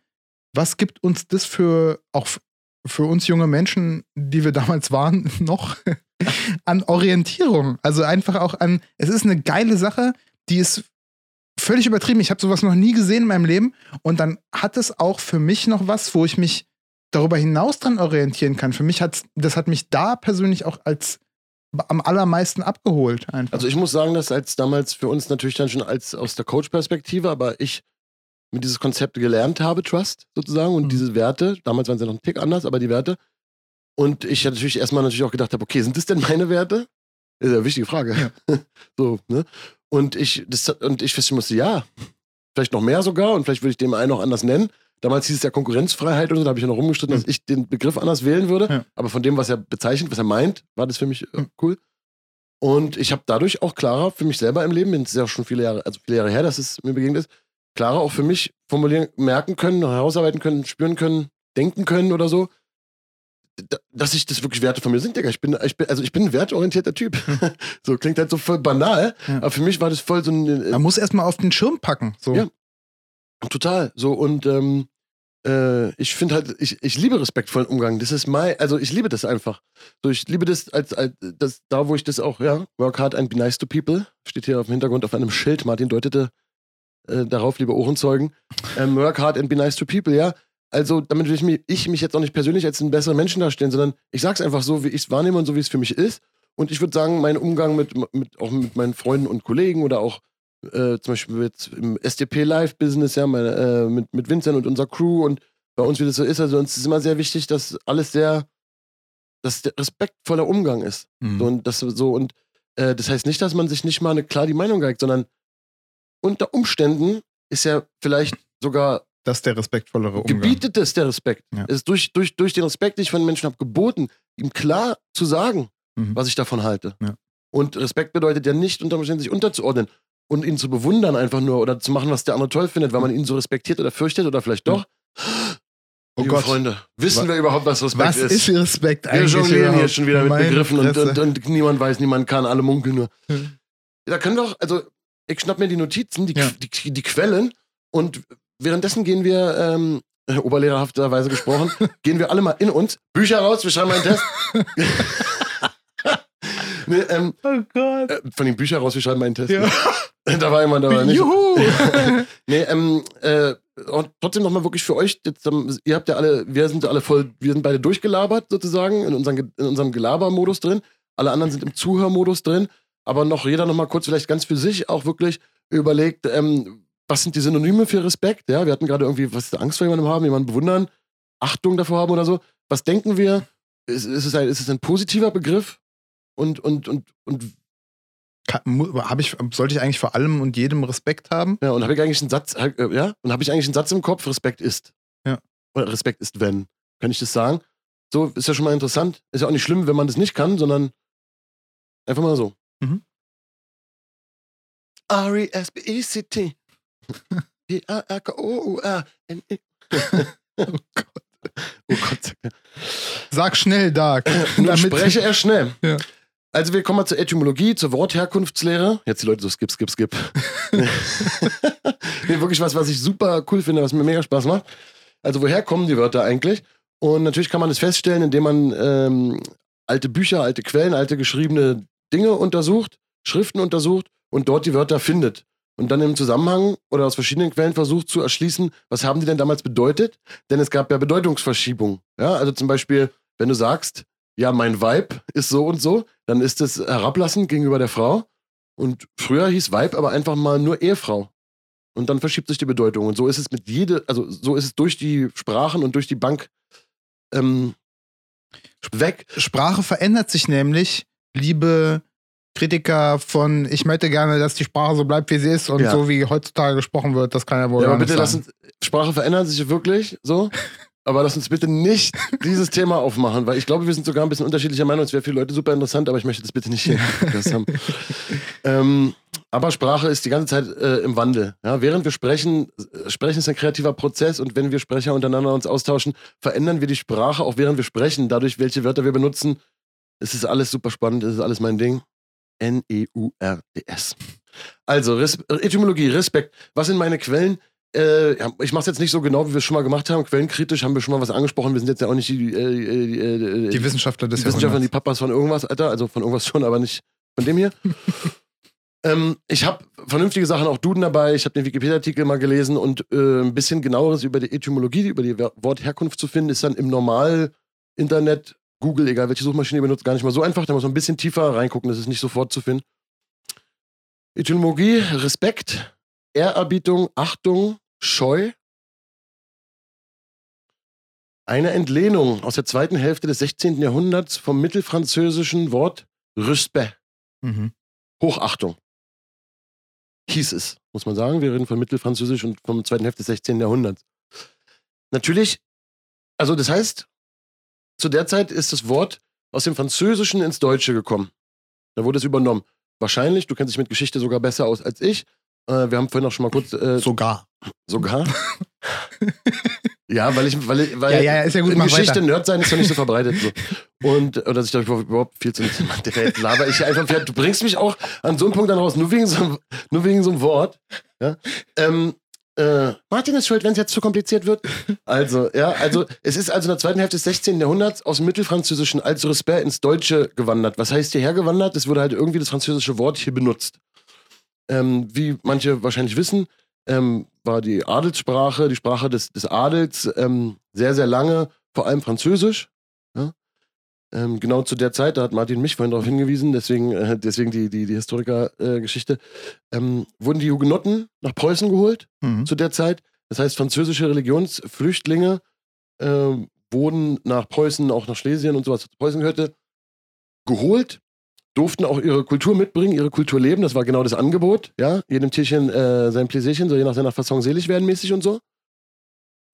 Was gibt uns das für auch für uns junge Menschen, die wir (laughs) damals waren, noch (laughs) an Orientierung. Also einfach auch an, es ist eine geile Sache, die ist völlig übertrieben. Ich habe sowas noch nie gesehen in meinem Leben. Und dann hat es auch für mich noch was, wo ich mich darüber hinaus dran orientieren kann. Für mich hat das hat mich da persönlich auch als am allermeisten abgeholt. Einfach. Also ich muss sagen, dass als damals für uns natürlich dann schon als aus der Coach-Perspektive, aber ich mit dieses Konzept gelernt habe, Trust sozusagen, und mhm. diese Werte, damals waren sie noch ein Tick anders, aber die Werte. Und ich natürlich erstmal natürlich auch gedacht habe, okay, sind das denn meine Werte? Das ist eine wichtige Frage. Ja. (laughs) so, ne? Und ich, das, und ich feststellen musste, ja, vielleicht noch mehr sogar, und vielleicht würde ich den einen noch anders nennen. Damals hieß es ja Konkurrenzfreiheit und so, da habe ich ja noch rumgestritten, mhm. dass ich den Begriff anders wählen würde. Ja. Aber von dem, was er bezeichnet, was er meint, war das für mich äh, cool. Und ich habe dadurch auch klarer für mich selber im Leben, das ist ja schon viele Jahre, also viele Jahre her, dass es mir begegnet ist, klarer auch für mich formulieren, merken können, herausarbeiten können, spüren können, denken können oder so, dass ich das wirklich Werte von mir sind, Digga. Ich bin, ich bin, also ich bin ein wertorientierter Typ. (laughs) so klingt halt so voll banal, ja. aber für mich war das voll so ein. Äh, Man muss erstmal auf den Schirm packen. So. Ja. Total. So und ähm, äh, ich finde halt, ich, ich liebe respektvollen Umgang. Das ist mein, also ich liebe das einfach. So, ich liebe das als, als das, da, wo ich das auch, ja, work hard and be nice to people. Steht hier auf dem Hintergrund auf einem Schild. Martin deutete äh, darauf, liebe Ohrenzeugen. Ähm, work hard and be nice to people, ja. Also, damit will ich mich, ich mich jetzt auch nicht persönlich als einen besseren Menschen darstellen, sondern ich sag's einfach so, wie ich es wahrnehme und so, wie es für mich ist. Und ich würde sagen, mein Umgang mit, mit, auch mit meinen Freunden und Kollegen oder auch äh, zum Beispiel mit, im SDP Live-Business, ja, meine, äh, mit, mit Vincent und unserer Crew und bei uns, wie das so ist, also uns ist immer sehr wichtig, dass alles sehr, dass der respektvoller Umgang ist. Mhm. So, und das so, und äh, das heißt nicht, dass man sich nicht mal eine klar die Meinung geigt, sondern unter Umständen ist ja vielleicht sogar. Das ist der respektvollere Umgang. Gebietet es der Respekt. Ja. Es ist durch, durch, durch den Respekt, den ich von den Menschen habe, geboten, ihm klar zu sagen, mhm. was ich davon halte. Ja. Und Respekt bedeutet ja nicht, unter Umständen sich unterzuordnen und ihn zu bewundern einfach nur oder zu machen, was der andere toll findet, weil man ihn so respektiert oder fürchtet oder vielleicht doch. Oh Liebe Gott. Freunde, wissen was, wir überhaupt, was Respekt was ist? Was ist Respekt eigentlich? Wir jonglieren hier schon wieder mit Begriffen und, und, und, niemand weiß, niemand kann, alle munkeln nur. Hm. Da können doch, also ich schnapp mir die Notizen, die, ja. die, die, Quellen und währenddessen gehen wir, ähm, oberlehrerhafterweise gesprochen, (laughs) gehen wir alle mal in uns, Bücher raus, wir schreiben einen Test. (laughs) nee, ähm, oh Gott. Äh, von den Büchern raus, wir schreiben einen Test. Ja. (laughs) da war jemand dabei. Nicht. Juhu! nee, ähm, äh, und trotzdem nochmal wirklich für euch, jetzt, ähm, ihr habt ja alle, wir sind alle voll, wir sind beide durchgelabert sozusagen, in, unseren, in unserem Gelabermodus drin. Alle anderen sind im Zuhörmodus drin aber noch jeder noch mal kurz vielleicht ganz für sich auch wirklich überlegt, ähm, was sind die Synonyme für Respekt? Ja, wir hatten gerade irgendwie, was ist Angst vor jemandem haben, jemanden bewundern, Achtung davor haben oder so. Was denken wir? Ist, ist, es, ein, ist es ein positiver Begriff? Und, und, und, und habe ich, sollte ich eigentlich vor allem und jedem Respekt haben? Ja, und habe ich eigentlich einen Satz, äh, ja, und habe ich eigentlich einen Satz im Kopf, Respekt ist. Ja. Oder Respekt ist wenn. Kann ich das sagen? So, ist ja schon mal interessant. Ist ja auch nicht schlimm, wenn man das nicht kann, sondern einfach mal so. Mhm. R-E-S-B-E-C-T. (laughs) P-A-R-K-O-U-R-N-E. (laughs) Oh Gott. Oh Gott. Sag schnell, Dark. (laughs) Nun spreche er schnell. Ja. Also wir kommen mal zur Etymologie, zur Wortherkunftslehre. Jetzt die Leute so skip, skip, skip. nee, wirklich was, was ich super cool finde, was mir mega Spaß macht. Also woher kommen die Wörter eigentlich? Und natürlich kann man das feststellen, indem man ähm, alte Bücher, alte Quellen, alte geschriebene Dinge untersucht, Schriften untersucht und dort die Wörter findet. Und dann im Zusammenhang oder aus verschiedenen Quellen versucht zu erschließen, was haben die denn damals bedeutet? Denn es gab ja Bedeutungsverschiebung. Ja, also zum Beispiel, wenn du sagst, ja, mein Weib ist so und so, dann ist es herablassend gegenüber der Frau. Und früher hieß Weib aber einfach mal nur Ehefrau. Und dann verschiebt sich die Bedeutung. Und so ist es mit jede, also so ist es durch die Sprachen und durch die Bank ähm, weg. Sprache verändert sich nämlich liebe Kritiker von, ich möchte gerne, dass die Sprache so bleibt, wie sie ist und Ja. so wie heutzutage gesprochen wird, das kann ja wohl Ja, aber bitte lass sein. uns, Sprache verändert sich wirklich, so. (laughs) Aber lass uns bitte nicht dieses Thema aufmachen, weil ich glaube, wir sind sogar ein bisschen unterschiedlicher Meinung. Es wäre für Leute super interessant, aber ich möchte das bitte nicht hier (laughs) haben. Ähm, aber Sprache ist die ganze Zeit äh, im Wandel. Ja, während wir sprechen, äh, sprechen ist ein kreativer Prozess und wenn wir Sprecher untereinander uns austauschen, verändern wir die Sprache, auch während wir sprechen. Dadurch, welche Wörter wir benutzen, es ist alles super spannend, es ist alles mein Ding. N-E-U-R-D-S. Also, Res Etymologie, Respekt. Was sind meine Quellen? Äh, ich mache es jetzt nicht so genau, wie wir es schon mal gemacht haben. Quellenkritisch haben wir schon mal was angesprochen. Wir sind jetzt ja auch nicht die, äh, äh, äh, Die Wissenschaftler des die Wissenschaftler, die. Papas von irgendwas, Alter. Also von irgendwas schon, aber nicht von dem hier. (laughs) ähm, ich habe vernünftige Sachen, auch Duden dabei. Ich habe den Wikipedia-Artikel mal gelesen und äh, ein bisschen genaueres über die Etymologie, über die Wortherkunft zu finden, ist dann im normal Internet, Google, egal welche Suchmaschine ihr benutzt, gar nicht mal so einfach. Da muss man ein bisschen tiefer reingucken, das ist nicht sofort zu finden. Etymologie, Respekt, Ehrerbietung, Achtung, Scheu. Eine Entlehnung aus der zweiten Hälfte des 16. Jahrhunderts vom mittelfranzösischen Wort Respect, Mhm. Hochachtung. Hieß es, muss man sagen. Wir reden von Mittelfranzösisch und vom zweiten Hälfte des 16. Jahrhunderts. Natürlich, also das heißt, zu der Zeit ist das Wort aus dem Französischen ins Deutsche gekommen. Da wurde es übernommen. Wahrscheinlich, du kennst dich mit Geschichte sogar besser aus als ich. Äh, wir haben vorhin auch schon mal kurz äh, Sogar. sogar. (laughs) ja, weil ich, weil, ich- weil Ja, ja, ist ja gut, in Geschichte weiter. Nerd sein ist doch nicht so verbreitet. So. Und, oder dass ich glaube ich überhaupt viel zu jetzt laber ich einfach. Du bringst mich auch an so einen Punkt dann raus, nur wegen so, einem- nur wegen so einem Wort. Ja? Ähm, äh, Martin ist schuld, wenn es jetzt zu kompliziert wird. (laughs) Also, ja, also es ist also in der zweiten Hälfte des 16. Jahrhunderts aus dem Mittelfranzösischen als Respect ins Deutsche gewandert. Was heißt hierher gewandert? Es wurde halt irgendwie das französische Wort hier benutzt. Ähm, wie manche wahrscheinlich wissen, ähm, war die Adelssprache, die Sprache des, des Adels, ähm, sehr, sehr lange, vor allem Französisch. Ähm, genau zu der Zeit, da hat Martin mich vorhin darauf hingewiesen, deswegen, äh, deswegen die, die, die Historiker-Geschichte, ähm, wurden die Hugenotten nach Preußen geholt Mhm. zu der Zeit. Das heißt, französische Religionsflüchtlinge äh, wurden nach Preußen, auch nach Schlesien und sowas, was zu Preußen gehörte, geholt, durften auch ihre Kultur mitbringen, ihre Kultur leben. Das war genau das Angebot. Ja? Jedem Tierchen äh, sein Pläsierchen, soll je nach seiner Fasson selig werden, mäßig und so.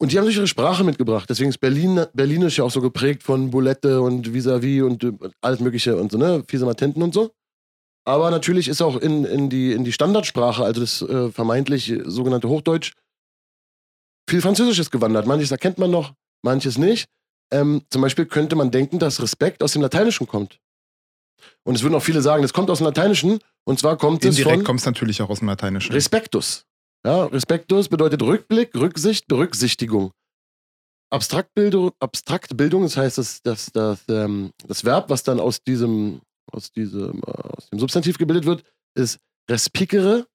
Und die haben sich ihre Sprache mitgebracht. Deswegen ist Berlin, Berlinisch ja auch so geprägt von Boulette und Vis-à-vis und äh, alles Mögliche und so, ne? Fiese Matenten und so. Aber natürlich ist auch in, in, die, in die Standardsprache, also das äh, vermeintlich sogenannte Hochdeutsch, viel Französisches gewandert. Manches erkennt man noch, manches nicht. Ähm, zum Beispiel könnte man denken, dass Respekt aus dem Lateinischen kommt. Und es würden auch viele sagen, das kommt aus dem Lateinischen. Und zwar kommt es Indirekt von kommt es natürlich auch aus dem Lateinischen. Respektus. Ja, Respektus bedeutet Rückblick, Rücksicht, Berücksichtigung. Abstraktbildung, Abstraktbildung, das heißt, das, das, das, ähm, das Verb, was dann aus diesem, aus diesem, äh, aus dem Substantiv gebildet wird, ist respicere,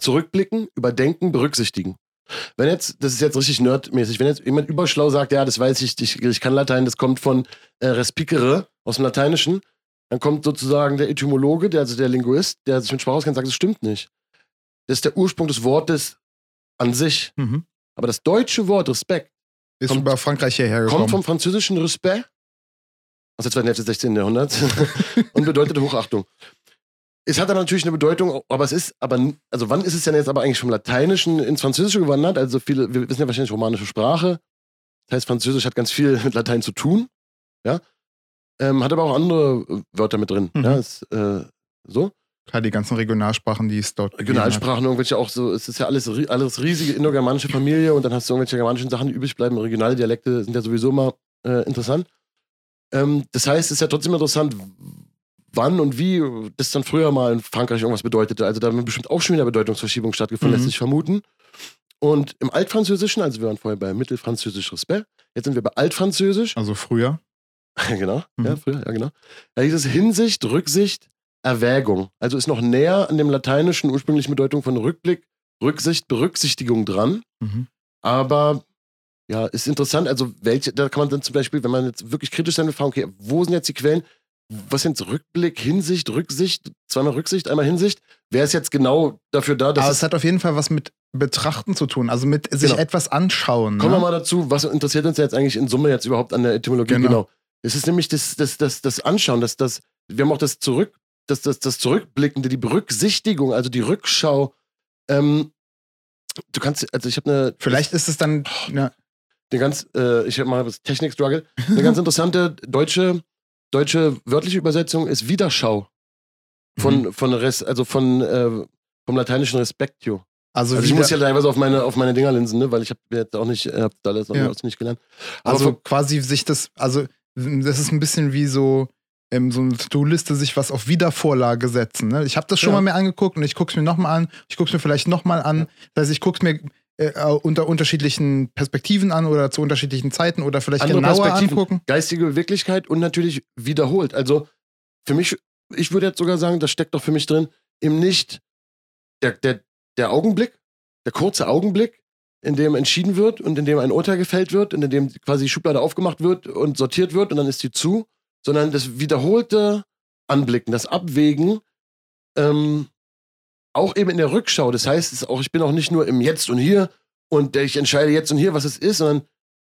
zurückblicken, überdenken, berücksichtigen. Wenn jetzt, das ist jetzt richtig nerdmäßig, wenn jetzt jemand überschlau sagt, ja, das weiß ich, ich, ich kann Latein, das kommt von äh, respicere aus dem Lateinischen, dann kommt sozusagen der Etymologe, der, also der Linguist, der sich mit Sprache auskennt, sagt, das stimmt nicht. Das ist der Ursprung des Wortes an sich. Mhm. Aber das deutsche Wort Respekt Ist Kommt- über Frankreich hierher gekommen. kommt vom französischen Respect aus der zweiten Hälfte des 16. Jahrhunderts (laughs) und bedeutet Hochachtung. Es hat dann natürlich eine Bedeutung, aber es ist, aber, also wann ist es denn jetzt aber eigentlich vom Lateinischen ins Französische gewandert? Also viele, wir wissen ja wahrscheinlich romanische Sprache. Das heißt, Französisch hat ganz viel mit Latein zu tun. Ja. Ähm, hat aber auch andere Wörter mit drin. Mhm. Ja, ist, äh, so. Klar, die ganzen Regionalsprachen, die es dort gegeben Regionalsprachen, irgendwelche auch so, es ist ja alles, alles riesige indogermanische Familie und dann hast du irgendwelche germanischen Sachen, die übrig bleiben. Regionale Dialekte sind ja sowieso immer äh, interessant. Ähm, das heißt, es ist ja trotzdem interessant, wann und wie das dann früher mal in Frankreich irgendwas bedeutete. Also da haben bestimmt auch schon wieder Bedeutungsverschiebung stattgefunden, Mhm. lässt sich vermuten. Und im Altfranzösischen, also wir waren vorher bei Mittelfranzösisch Respect, jetzt sind wir bei Altfranzösisch. Also früher. (laughs) genau, Mhm. ja, früher, ja, genau. Da hieß es Hinsicht, Rücksicht, Erwägung. Also ist noch näher an dem lateinischen ursprünglichen Bedeutung von Rückblick, Rücksicht, Berücksichtigung dran. Mhm. Aber ja, ist interessant. Also, welche, da kann man dann zum Beispiel, wenn man jetzt wirklich kritisch sein will, fragen, okay, wo sind jetzt die Quellen? Was sind Rückblick, Hinsicht, Rücksicht, zweimal Rücksicht, einmal Hinsicht? Wer ist jetzt genau dafür da, dass Aber es hat auf jeden Fall was mit Betrachten zu tun, also mit sich Genau. etwas anschauen. Kommen wir ne? mal dazu, was interessiert uns jetzt eigentlich in Summe jetzt überhaupt an der Etymologie? Genau. Genau. Es ist nämlich das, das, das, das Anschauen, das, das, wir haben auch das Zurück, das, das, das Zurückblickende, die Berücksichtigung, also die Rückschau. Ähm, du kannst, also ich habe eine. Vielleicht ist es dann. Ja. Eine ganz, äh, ich habe mal was Technik-Struggle. Eine ganz (laughs) interessante deutsche, deutsche wörtliche Übersetzung ist Widerschau. Von, mhm. von Res, also von, äh, vom lateinischen Respectio. Also, also ich muss ja teilweise auf meine, auf meine Dinger linsen, ne? weil ich habe jetzt auch nicht, äh, da alles ja. nicht gelernt. Aber also quasi sich das, also das ist ein bisschen wie so, ähm, so eine To-Liste sich was auf Wiedervorlage setzen. Ne? Ich habe das schon ja. mal mir angeguckt und ich gucke es mir nochmal an. Ich gucke es mir vielleicht nochmal an. Das heißt, ich gucke es mir äh, unter unterschiedlichen Perspektiven an oder zu unterschiedlichen Zeiten oder vielleicht Andere genauer angucken. Geistige Wirklichkeit und natürlich wiederholt. Also für mich, ich würde jetzt sogar sagen, das steckt doch für mich drin, eben nicht der, der, der Augenblick, der kurze Augenblick, in dem entschieden wird und in dem ein Urteil gefällt wird und in dem quasi die Schublade aufgemacht wird und sortiert wird und dann ist sie zu, sondern das wiederholte Anblicken, das Abwägen, ähm, auch eben in der Rückschau. Das heißt, auch, ich bin auch nicht nur im Jetzt und Hier und ich entscheide jetzt und hier, was es ist, sondern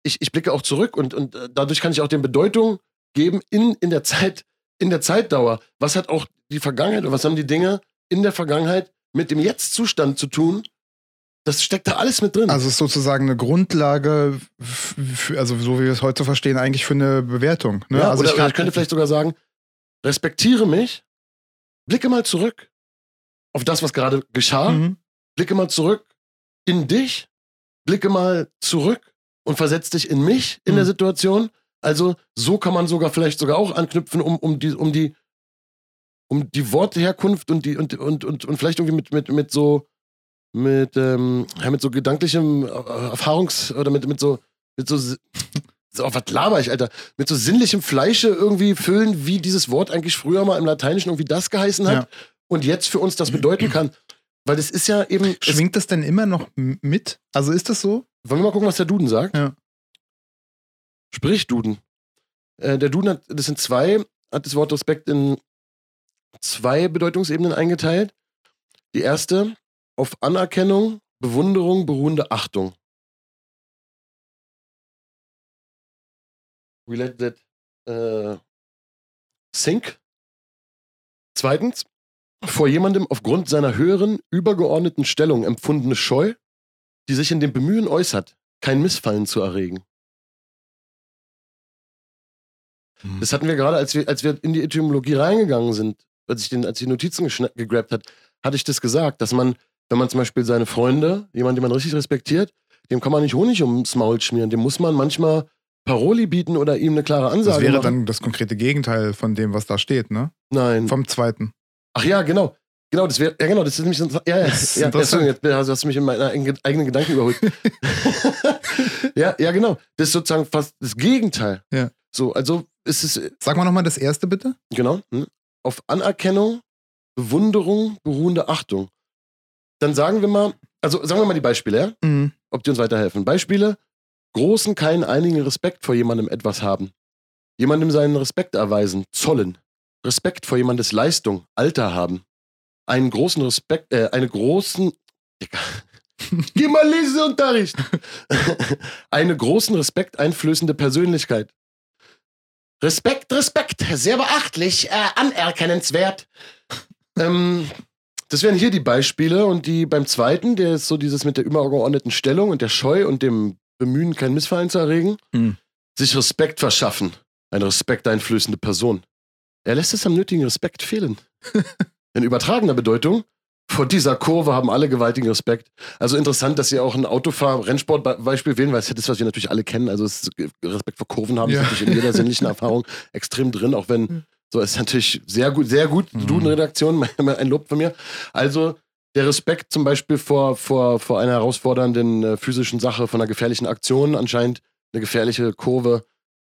ich, ich blicke auch zurück und, und äh, dadurch kann ich auch den Bedeutung geben in, in der Zeit, in der Zeitdauer. Was hat auch die Vergangenheit und was haben die Dinge in der Vergangenheit mit dem Jetzt-Zustand zu tun? Das steckt da alles mit drin. Also es ist sozusagen eine Grundlage, für, also so wie wir es heute verstehen, eigentlich für eine Bewertung. Ne? Ja, also oder ich, ich könnte vielleicht sogar sagen, respektiere mich, blicke mal zurück auf das, was gerade geschah, mhm. blicke mal zurück in dich, blicke mal zurück und versetz dich in mich in mhm. der Situation. Also so kann man sogar vielleicht sogar auch anknüpfen, um, um die, um die, um die Wortherkunft und die und, und, und, und vielleicht irgendwie mit, mit, mit so mit, ähm, ja, mit so gedanklichem äh, Erfahrungs- oder mit, mit so, mit so, (laughs) so oh, was laber ich, Alter, mit so sinnlichem Fleische irgendwie füllen, wie dieses Wort eigentlich früher mal im Lateinischen irgendwie das geheißen hat ja. und jetzt für uns das bedeuten kann. Weil das ist ja eben. Schwingt das denn immer noch mit? Also ist das so? Wollen wir mal gucken, was der Duden sagt? Ja. Sprich Duden. Äh, der Duden hat, das sind zwei, hat das Wort Respekt in zwei Bedeutungsebenen eingeteilt. Die erste auf Anerkennung, Bewunderung beruhende Achtung. We let that uh, sink. Zweitens, vor jemandem aufgrund seiner höheren, übergeordneten Stellung empfundene Scheu, die sich in dem Bemühen äußert, kein Missfallen zu erregen. Mhm. Das hatten wir gerade, als wir, als wir in die Etymologie reingegangen sind, als ich, den, als ich die Notizen gegrabt hat, hatte ich das gesagt, dass man wenn man zum Beispiel seine Freunde, jemand, den man richtig respektiert, dem kann man nicht Honig ums Maul schmieren. Dem muss man manchmal Paroli bieten oder ihm eine klare Ansage Das wäre machen. dann das konkrete Gegenteil von dem, was da steht, ne? Nein. Vom zweiten. Ach ja, genau. Genau, das wäre, ja genau, das ist nämlich, ja, ja, das ja, Entschuldigung, jetzt hast du mich in meinen eigenen Gedanken überholt. (laughs) (laughs) ja, ja, genau. Das ist sozusagen fast das Gegenteil. Ja. So, also ist es. Sag mal nochmal das erste bitte. Genau. Hm. Auf Anerkennung, Bewunderung, beruhende Achtung dann sagen wir mal, also sagen wir mal die Beispiele, ja? Mhm. ob die uns weiterhelfen. Beispiele: großen, keinen, einigen Respekt vor jemandem etwas haben. Jemandem seinen Respekt erweisen, zollen. Respekt vor jemandes Leistung, Alter haben. Einen großen Respekt, äh, eine großen. (laughs) Geh mal Leseunterricht! (laughs) eine großen Respekt einflößende Persönlichkeit. Respekt, Respekt, sehr beachtlich, äh, anerkennenswert. ähm, das wären hier die Beispiele und die beim zweiten, der ist so dieses mit der übergeordneten Stellung und der Scheu und dem Bemühen, kein Missfallen zu erregen, mhm. sich Respekt verschaffen. Eine respekteinflößende Person. Er lässt es am nötigen Respekt fehlen. (laughs) In übertragener Bedeutung, vor dieser Kurve haben alle gewaltigen Respekt. Also interessant, dass Sie auch ein Autofahr-Rennsport-Beispiel wählen, weil es ist, was wir natürlich alle kennen. Also Respekt vor Kurven haben ja. ist natürlich in jeder (laughs) sinnlichen Erfahrung extrem drin, auch wenn so ist natürlich sehr gut, sehr gut. Mhm. Duden-Redaktion, (laughs) ein Lob von mir. Also der Respekt zum Beispiel vor, vor, vor einer herausfordernden äh, physischen Sache, von einer gefährlichen Aktion, anscheinend eine gefährliche Kurve.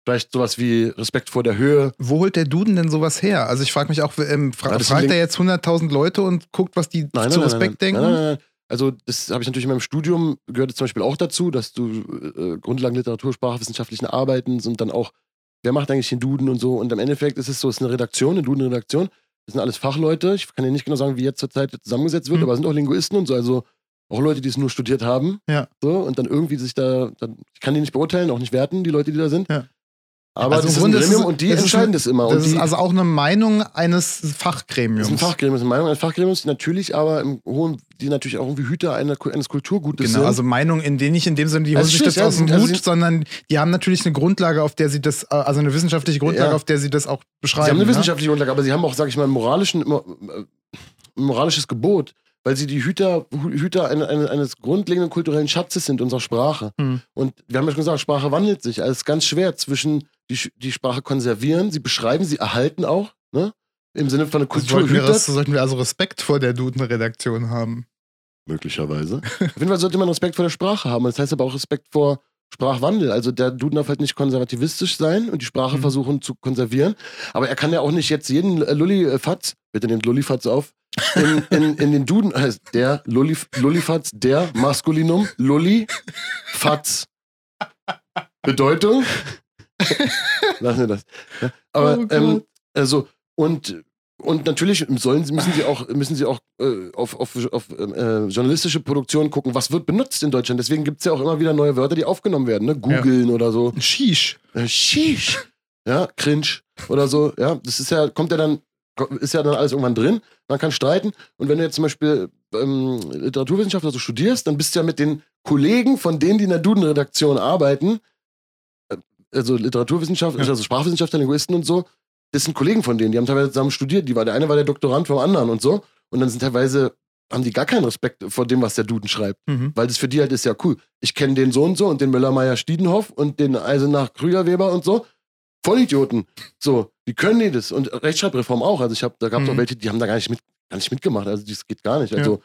Vielleicht sowas wie Respekt vor der Höhe. Wo holt der Duden denn sowas her? Also ich frage mich auch, ähm, fra ja, fragt er jetzt 100.000 Leute und guckt, was die nein, zu nein, Respekt nein, denken? Nein, nein, nein. Also das habe ich natürlich in meinem Studium, gehört zum Beispiel auch dazu, dass du äh, Grundlagen Literatur, Sprachwissenschaftlichen Arbeiten und dann auch wer macht eigentlich den Duden und so. Und im Endeffekt ist es so, es ist eine Redaktion, eine Duden-Redaktion. Das sind alles Fachleute. Ich kann dir nicht genau sagen, wie jetzt zur Zeit zusammengesetzt wird, mhm. aber es sind auch Linguisten und so, also auch Leute, die es nur studiert haben. Ja. So, und dann irgendwie sich da, dann, ich kann die nicht beurteilen, auch nicht werten, die Leute, die da sind. Ja. Aber Also das im ist ein Grunde ist Gremium es- und die das ist entscheiden ein- das immer. Das und die, ist also auch eine Meinung eines das Fachgremiums. ist ein Fachgremium, das ist eine Meinung eines Fachgremiums, die natürlich aber im hohen, die natürlich auch irgendwie Hüter einer, eines Kulturgutes Genau, sind. also Meinung in denen nicht in dem Sinne, die holen sich das aus dem Hut, sondern die haben natürlich eine Grundlage, auf der sie das, äh, also eine wissenschaftliche Grundlage, Ja. auf der sie das auch beschreiben. Sie haben eine ne? wissenschaftliche Grundlage, aber sie haben auch, sag ich mal, moralischen, äh, ein moralisches Gebot, weil sie die Hüter, Hüter eine, eine, eines grundlegenden kulturellen Schatzes sind, unserer Sprache. Hm. Und wir haben ja schon gesagt, Sprache wandelt sich. Also es ist ganz schwer zwischen die, die Sprache konservieren, sie beschreiben, sie erhalten auch, ne? Im Sinne von einer Also Kultur sollten, wir, das, sollten wir also Respekt vor der Duden-Redaktion haben. Möglicherweise. Auf jeden Fall sollte man Respekt vor der Sprache haben. Das heißt aber auch Respekt vor Sprachwandel. Also der Duden darf halt nicht konservativistisch sein und die Sprache Mhm. versuchen zu konservieren. Aber er kann ja auch nicht jetzt jeden äh, Lulli-Fatz, bitte nehmt Lulli-Fatz auf, in, in, in den Duden, heißt der Lulli, Lulli-Fatz, der Maskulinum, Lulli-Fatz. Bedeutung? (laughs) Lassen wir das. Aber Oh ähm, also und und natürlich sollen müssen sie auch, müssen sie auch äh, auf, auf, auf äh, journalistische Produktion gucken, was wird benutzt in Deutschland. Deswegen gibt es ja auch immer wieder neue Wörter, die aufgenommen werden, ne? Googeln oder so. Shish. Äh. Ja, cringe oder so. Ja, das ist ja, kommt ja dann, ist ja dann alles irgendwann drin. Man kann streiten. Und wenn du jetzt zum Beispiel ähm, Literaturwissenschaft oder so studierst, dann bist du ja mit den Kollegen, von denen, die in der Duden-Redaktion arbeiten, äh, also Literaturwissenschaft, Ja. also Sprachwissenschaftler, Linguisten und so, das sind Kollegen von denen, die haben teilweise zusammen studiert. Die war, der eine war der Doktorand vom anderen und so. Und dann sind teilweise, haben die gar keinen Respekt vor dem, was der Duden schreibt. Mhm. Weil das für die halt ist ja cool. Ich kenne den so und so und den Müller-Meyer-Stiedenhoff und den Eisenach-Krügerweber und so. Vollidioten. So, wie können die das? Und Rechtschreibreform auch. Also ich habe, da gab es Mhm. auch welche, die haben da gar nicht, mit, gar nicht mitgemacht. Also das geht gar nicht. Also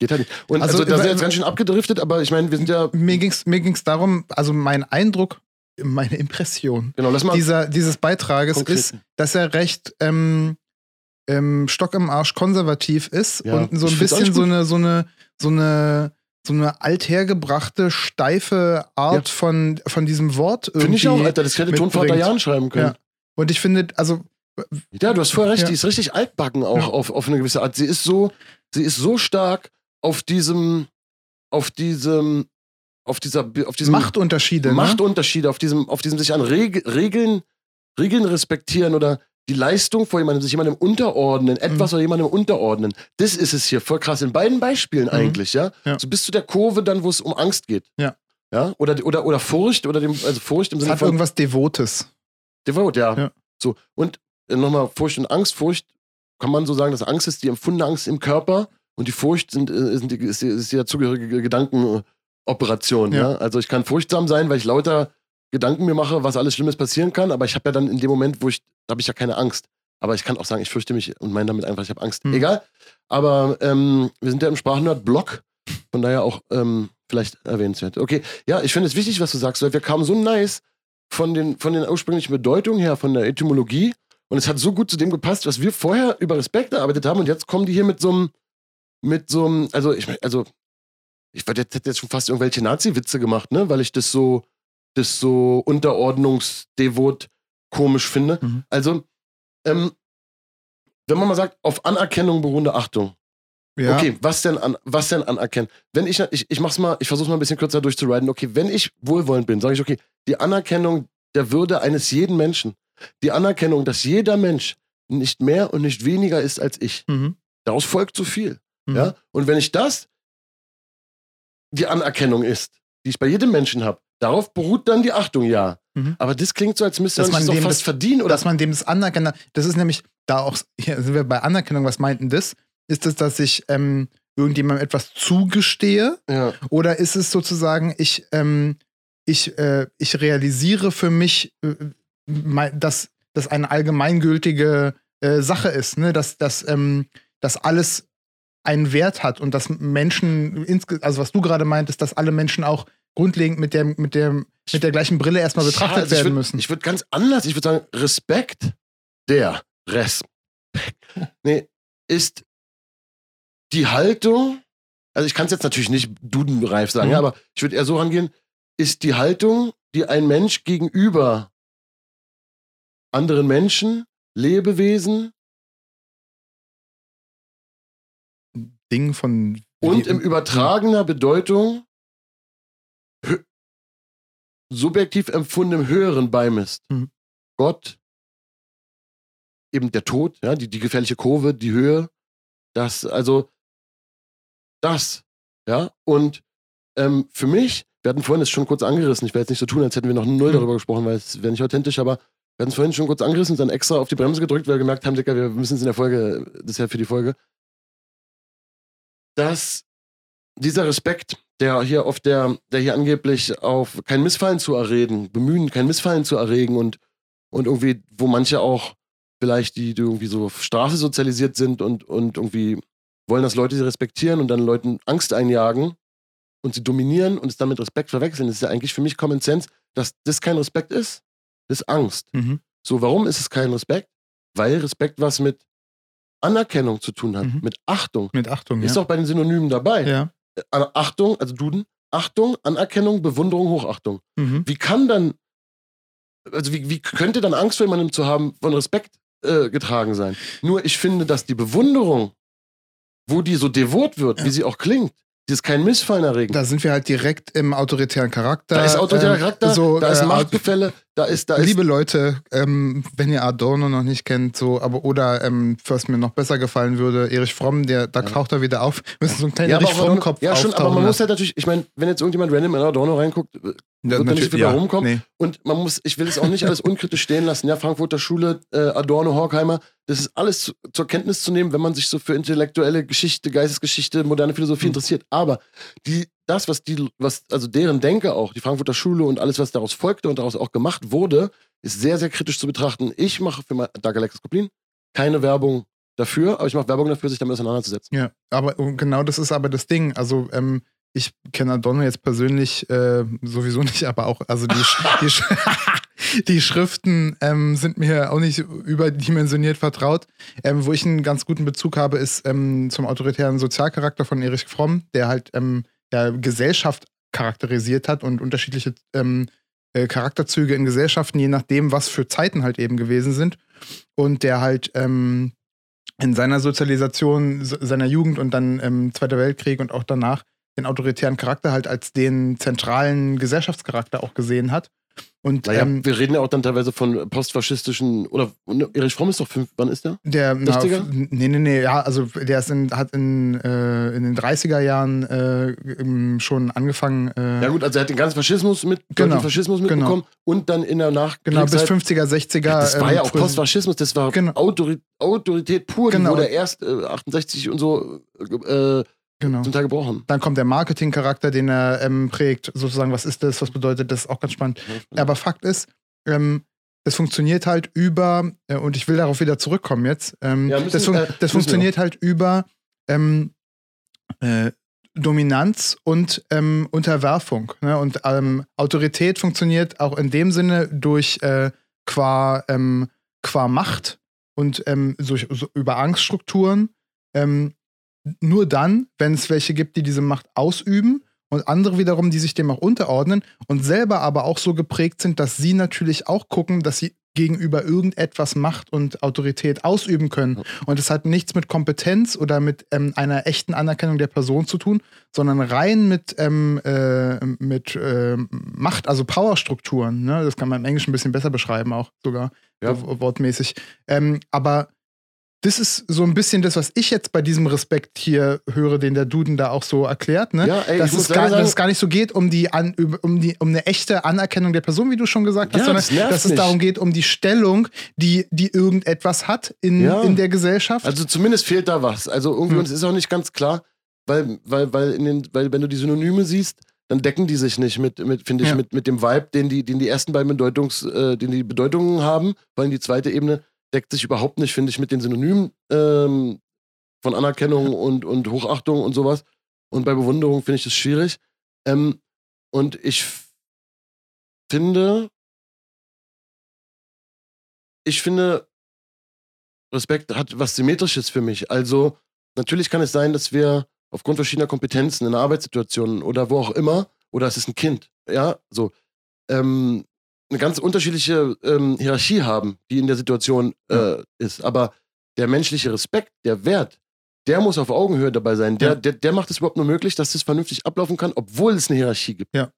geht halt nicht. Und Also, also, da sind jetzt ganz schön abgedriftet, aber ich meine, wir sind ja, Mir ging es mir ging's darum, also mein Eindruck, meine Impression genau, dieser, dieses Beitrages konkret- ist, dass er recht ähm, ähm, Stock im Arsch konservativ ist Ja, und so ein bisschen so eine, so eine, so eine, so eine althergebrachte, steife Art von, von diesem Wort irgendwie. Finde ich auch, Alter, das hätte Tonvater mitbringt. Jan schreiben können. Ja. Und ich finde, also Ja, du hast voll recht, Ja. die ist richtig altbacken auch Ja. auf, auf eine gewisse Art. Sie ist so, sie ist so stark auf diesem, auf diesem, auf dieser, auf diesem Machtunterschiede. Ne? Machtunterschiede, auf diesem, auf diesem sich an Reg Regeln, Regeln respektieren oder die Leistung vor jemandem, sich jemandem unterordnen, Mhm. etwas oder jemandem unterordnen. Das ist es hier voll krass. In beiden Beispielen eigentlich, ja. Mhm. Ja. So bis zu der Kurve dann, wo es um Angst geht. Ja. Ja, oder, oder, oder Furcht, oder dem, also Furcht im Sinne hat irgendwas Devotes. Devot, ja. Ja. So. Und äh, nochmal Furcht und Angst. Furcht kann man so sagen, dass Angst ist die empfundene Angst im Körper und die Furcht sind, äh, sind die, ist, die, ist die dazugehörige Gedankenoperation. Ja. Ja. Also ich kann furchtsam sein, weil ich lauter Gedanken mir mache, was alles Schlimmes passieren kann, aber ich habe ja dann in dem Moment, wo ich, da habe ich ja keine Angst. Aber ich kann auch sagen, ich fürchte mich und meine damit einfach, ich habe Angst. Hm. Egal. Aber ähm, wir sind ja im Sprachnerd-Blog, von daher auch ähm, vielleicht erwähnenswert. Okay, ja, ich finde es wichtig, was du sagst, weil wir kamen so nice von den, von den ursprünglichen Bedeutungen her, von der Etymologie. Und es hat so gut zu dem gepasst, was wir vorher über Respekt erarbeitet haben. Und jetzt kommen die hier mit so einem, mit so einem, also ich also ich jetzt, hätte jetzt schon fast irgendwelche Nazi-Witze gemacht, ne? Weil ich das so, das so unterordnungsdevot komisch finde. Mhm. Also, ähm, wenn man mal sagt, auf Anerkennung beruhende Achtung. Ja. Okay, was denn, an, was denn anerkennen? Wenn ich, ich, ich mach's mal, ich versuch's mal ein bisschen kürzer durchzuriden. Okay, wenn ich wohlwollend bin, sage ich, okay, die Anerkennung der Würde eines jeden Menschen, die Anerkennung, dass jeder Mensch nicht mehr und nicht weniger ist als ich, Mhm. daraus folgt so viel. Mhm. Ja? Und wenn ich das die Anerkennung ist, die ich bei jedem Menschen habe, darauf beruht dann die Achtung, ja. Mhm. Aber das klingt so, als müsste Dass man das doch fast das- verdienen, oder? dass man dem das anerkennt. Das ist nämlich da auch, hier sind wir bei Anerkennung, was meinten das? Ist es, dass ich ähm, irgendjemandem etwas zugestehe? ja. Oder ist es sozusagen, ich, ähm, ich, äh, ich realisiere für mich, äh, mein, dass das eine allgemeingültige äh, Sache ist, ne? dass, dass, ähm, dass alles einen Wert hat und dass Menschen, also was du gerade meintest, dass alle Menschen auch grundlegend mit der, mit der, mit der gleichen Brille erstmal betrachtet Ja, werden würd, müssen. Ich würde ganz anders, ich würde sagen, Respekt, der Respekt, (laughs) nee, ist die Haltung, also ich kann es jetzt natürlich nicht dudenreif sagen, Mhm. ja, aber ich würde eher so rangehen, ist die Haltung, die ein Mensch gegenüber anderen Menschen, Lebewesen Ding von und im übertragener Bedeutung subjektiv empfundenem Höheren beimisst. Mhm. Gott, eben der Tod, ja, die, die gefährliche Kurve, die Höhe, das, also, das, ja, und ähm, für mich, wir hatten vorhin das schon kurz angerissen, ich werde jetzt nicht so tun, als hätten wir noch null Mhm. darüber gesprochen, weil es wäre nicht authentisch, aber wir hatten es vorhin schon kurz angerissen und dann extra auf die Bremse gedrückt, weil wir gemerkt haben, Dicker, wir müssen es in der Folge, das ist ja für die Folge, dass dieser Respekt, der hier auf der, der hier angeblich auf kein Missfallen zu erregen, bemühen, kein Missfallen zu erregen und, und irgendwie, wo manche auch vielleicht, die, die irgendwie so auf Strafe sozialisiert sind und, und irgendwie wollen, dass Leute sie respektieren und dann Leuten Angst einjagen und sie dominieren und es dann mit Respekt verwechseln, das ist ja eigentlich für mich Common Sense, dass das kein Respekt ist, das ist Angst. Mhm. So, warum ist es kein Respekt? Weil Respekt was mit Anerkennung zu tun hat, Mhm. mit Achtung. Mit Achtung, Ist ja. auch bei den Synonymen dabei. ja. Äh, Achtung, also Duden, Achtung, Anerkennung, Bewunderung, Hochachtung. Mhm. Wie kann dann, also wie, wie könnte dann Angst vor jemandem zu haben, von Respekt äh, getragen sein? Nur ich finde, dass die Bewunderung, wo die so devot wird, wie sie auch klingt, die ist kein Missfallen erregen. Da sind wir halt direkt im autoritären Charakter. Da ist autoritärer ähm, Charakter, so, da ist äh, Machtgefälle, da ist, da ist Liebe Leute, ähm, wenn ihr Adorno noch nicht kennt, so, aber oder ähm, was mir noch besser gefallen würde, Erich Fromm, der da taucht er wieder auf, müssen so einen kleinen ja, aber Erich auch Fromm Kopf ja, schon, aber man muss halt natürlich, ich meine, wenn jetzt irgendjemand random in Adorno reinguckt, äh, lassen. wird da nicht viel bei rumkommen. Nee. Und man muss, ich will es auch nicht alles unkritisch stehen lassen. Ja, Frankfurter Schule, äh, Adorno, Horkheimer, das ist alles zu, zur Kenntnis zu nehmen, wenn man sich so für intellektuelle Geschichte, Geistesgeschichte, moderne Philosophie Mhm. interessiert. Aber die, das, was die, was, also deren Denke auch, die Frankfurter Schule und alles, was daraus folgte und daraus auch gemacht wurde, ist sehr, sehr kritisch zu betrachten. Ich mache für mein, Dark Alexis Koplin keine Werbung dafür, aber ich mache Werbung dafür, sich damit auseinanderzusetzen. Ja, aber genau das ist aber das Ding. Also, ähm, ich kenne Adorno jetzt persönlich äh, sowieso nicht, aber auch, also die, die, (laughs) die Schriften ähm, sind mir auch nicht überdimensioniert vertraut. Ähm, wo ich einen ganz guten Bezug habe, ist ähm, zum autoritären Sozialcharakter von Erich Fromm, der halt ähm, ja, Gesellschaft charakterisiert hat und unterschiedliche ähm, äh, Charakterzüge in Gesellschaften, je nachdem, was für Zeiten halt eben gewesen sind. Und der halt ähm, in seiner Sozialisation, se- seiner Jugend und dann im Zweiter Weltkrieg und auch danach den autoritären Charakter halt als den zentralen Gesellschaftscharakter auch gesehen hat. Und Naja, ähm, wir reden ja auch dann teilweise von postfaschistischen, oder ne, Erich Fromm ist doch fünf, wann ist der? der, na, 60er? f- nee, nee, nee, ja, also der ist in, hat in, äh, in den 30er Jahren äh, schon angefangen. Äh, Ja gut, also er hat den ganzen Faschismus mit, Genau, Faschismus genau. mitbekommen und dann in der Nach genau, bis Kriegszeit- 50er, 60er. Das war ähm, ja auch Postfaschismus, das war Genau. Autori Autorität pur, Genau. die wurde erst äh, 68 und so äh, Genau. zum Teil gebrochen. Dann kommt der Marketingcharakter, den er ähm, prägt, sozusagen, was ist das, was bedeutet das, auch ganz spannend. Aber Fakt ist, ähm, das funktioniert halt über, äh, und ich will darauf wieder zurückkommen jetzt, ähm, Ja, müssen- das, fun äh, das funktioniert halt über ähm, äh, Dominanz und ähm, Unterwerfung. Ne? Und ähm, Autorität funktioniert auch in dem Sinne durch äh, qua, qua Macht und ähm, so, so über Angststrukturen. Ähm, nur dann, wenn es welche gibt, die diese Macht ausüben und andere wiederum, die sich dem auch unterordnen und selber aber auch so geprägt sind, dass sie natürlich auch gucken, dass sie gegenüber irgendetwas Macht und Autorität ausüben können. Und es hat nichts mit Kompetenz oder mit ähm, einer echten Anerkennung der Person zu tun, sondern rein mit, ähm, äh, mit ähm, Macht, also Powerstrukturen. Ne? Das kann man im Englischen ein bisschen besser beschreiben, auch sogar Ja. so wortmäßig. Ähm, aber das ist so ein bisschen das, was ich jetzt bei diesem Respekt hier höre, den der Duden da auch so erklärt, ne? Ja, ey, dass, es gar, sagen- dass es gar nicht so geht um die, an, um die um eine echte Anerkennung der Person, wie du schon gesagt hast, Ja, sondern das dass es darum geht, um die Stellung, die, die irgendetwas hat in, Ja. in der Gesellschaft. Also zumindest fehlt da was. Also irgendwie Hm. uns ist auch nicht ganz klar, weil, weil, weil, in den, weil wenn du die Synonyme siehst, dann decken die sich nicht mit, mit finde ich, Ja. mit, mit dem Vibe, den die, den die ersten beiden Bedeutungs, äh, den die Bedeutungen haben, weil die zweite Ebene deckt sich überhaupt nicht, finde ich, mit den Synonymen ähm, von Anerkennung und, und Hochachtung und sowas. Und bei Bewunderung finde ich das schwierig. Ähm, und ich finde, ich finde, Respekt hat was Symmetrisches für mich. Also, natürlich kann es sein, dass wir aufgrund verschiedener Kompetenzen in einer Arbeitssituation oder wo auch immer, oder es ist ein Kind, ja, so, ähm, eine ganz unterschiedliche ähm, Hierarchie haben, die in der Situation äh, ist. Aber der menschliche Respekt, der Wert, der muss auf Augenhöhe dabei sein. Der, Ja. der, der macht es überhaupt nur möglich, dass das vernünftig ablaufen kann, obwohl es eine Hierarchie gibt. Ja.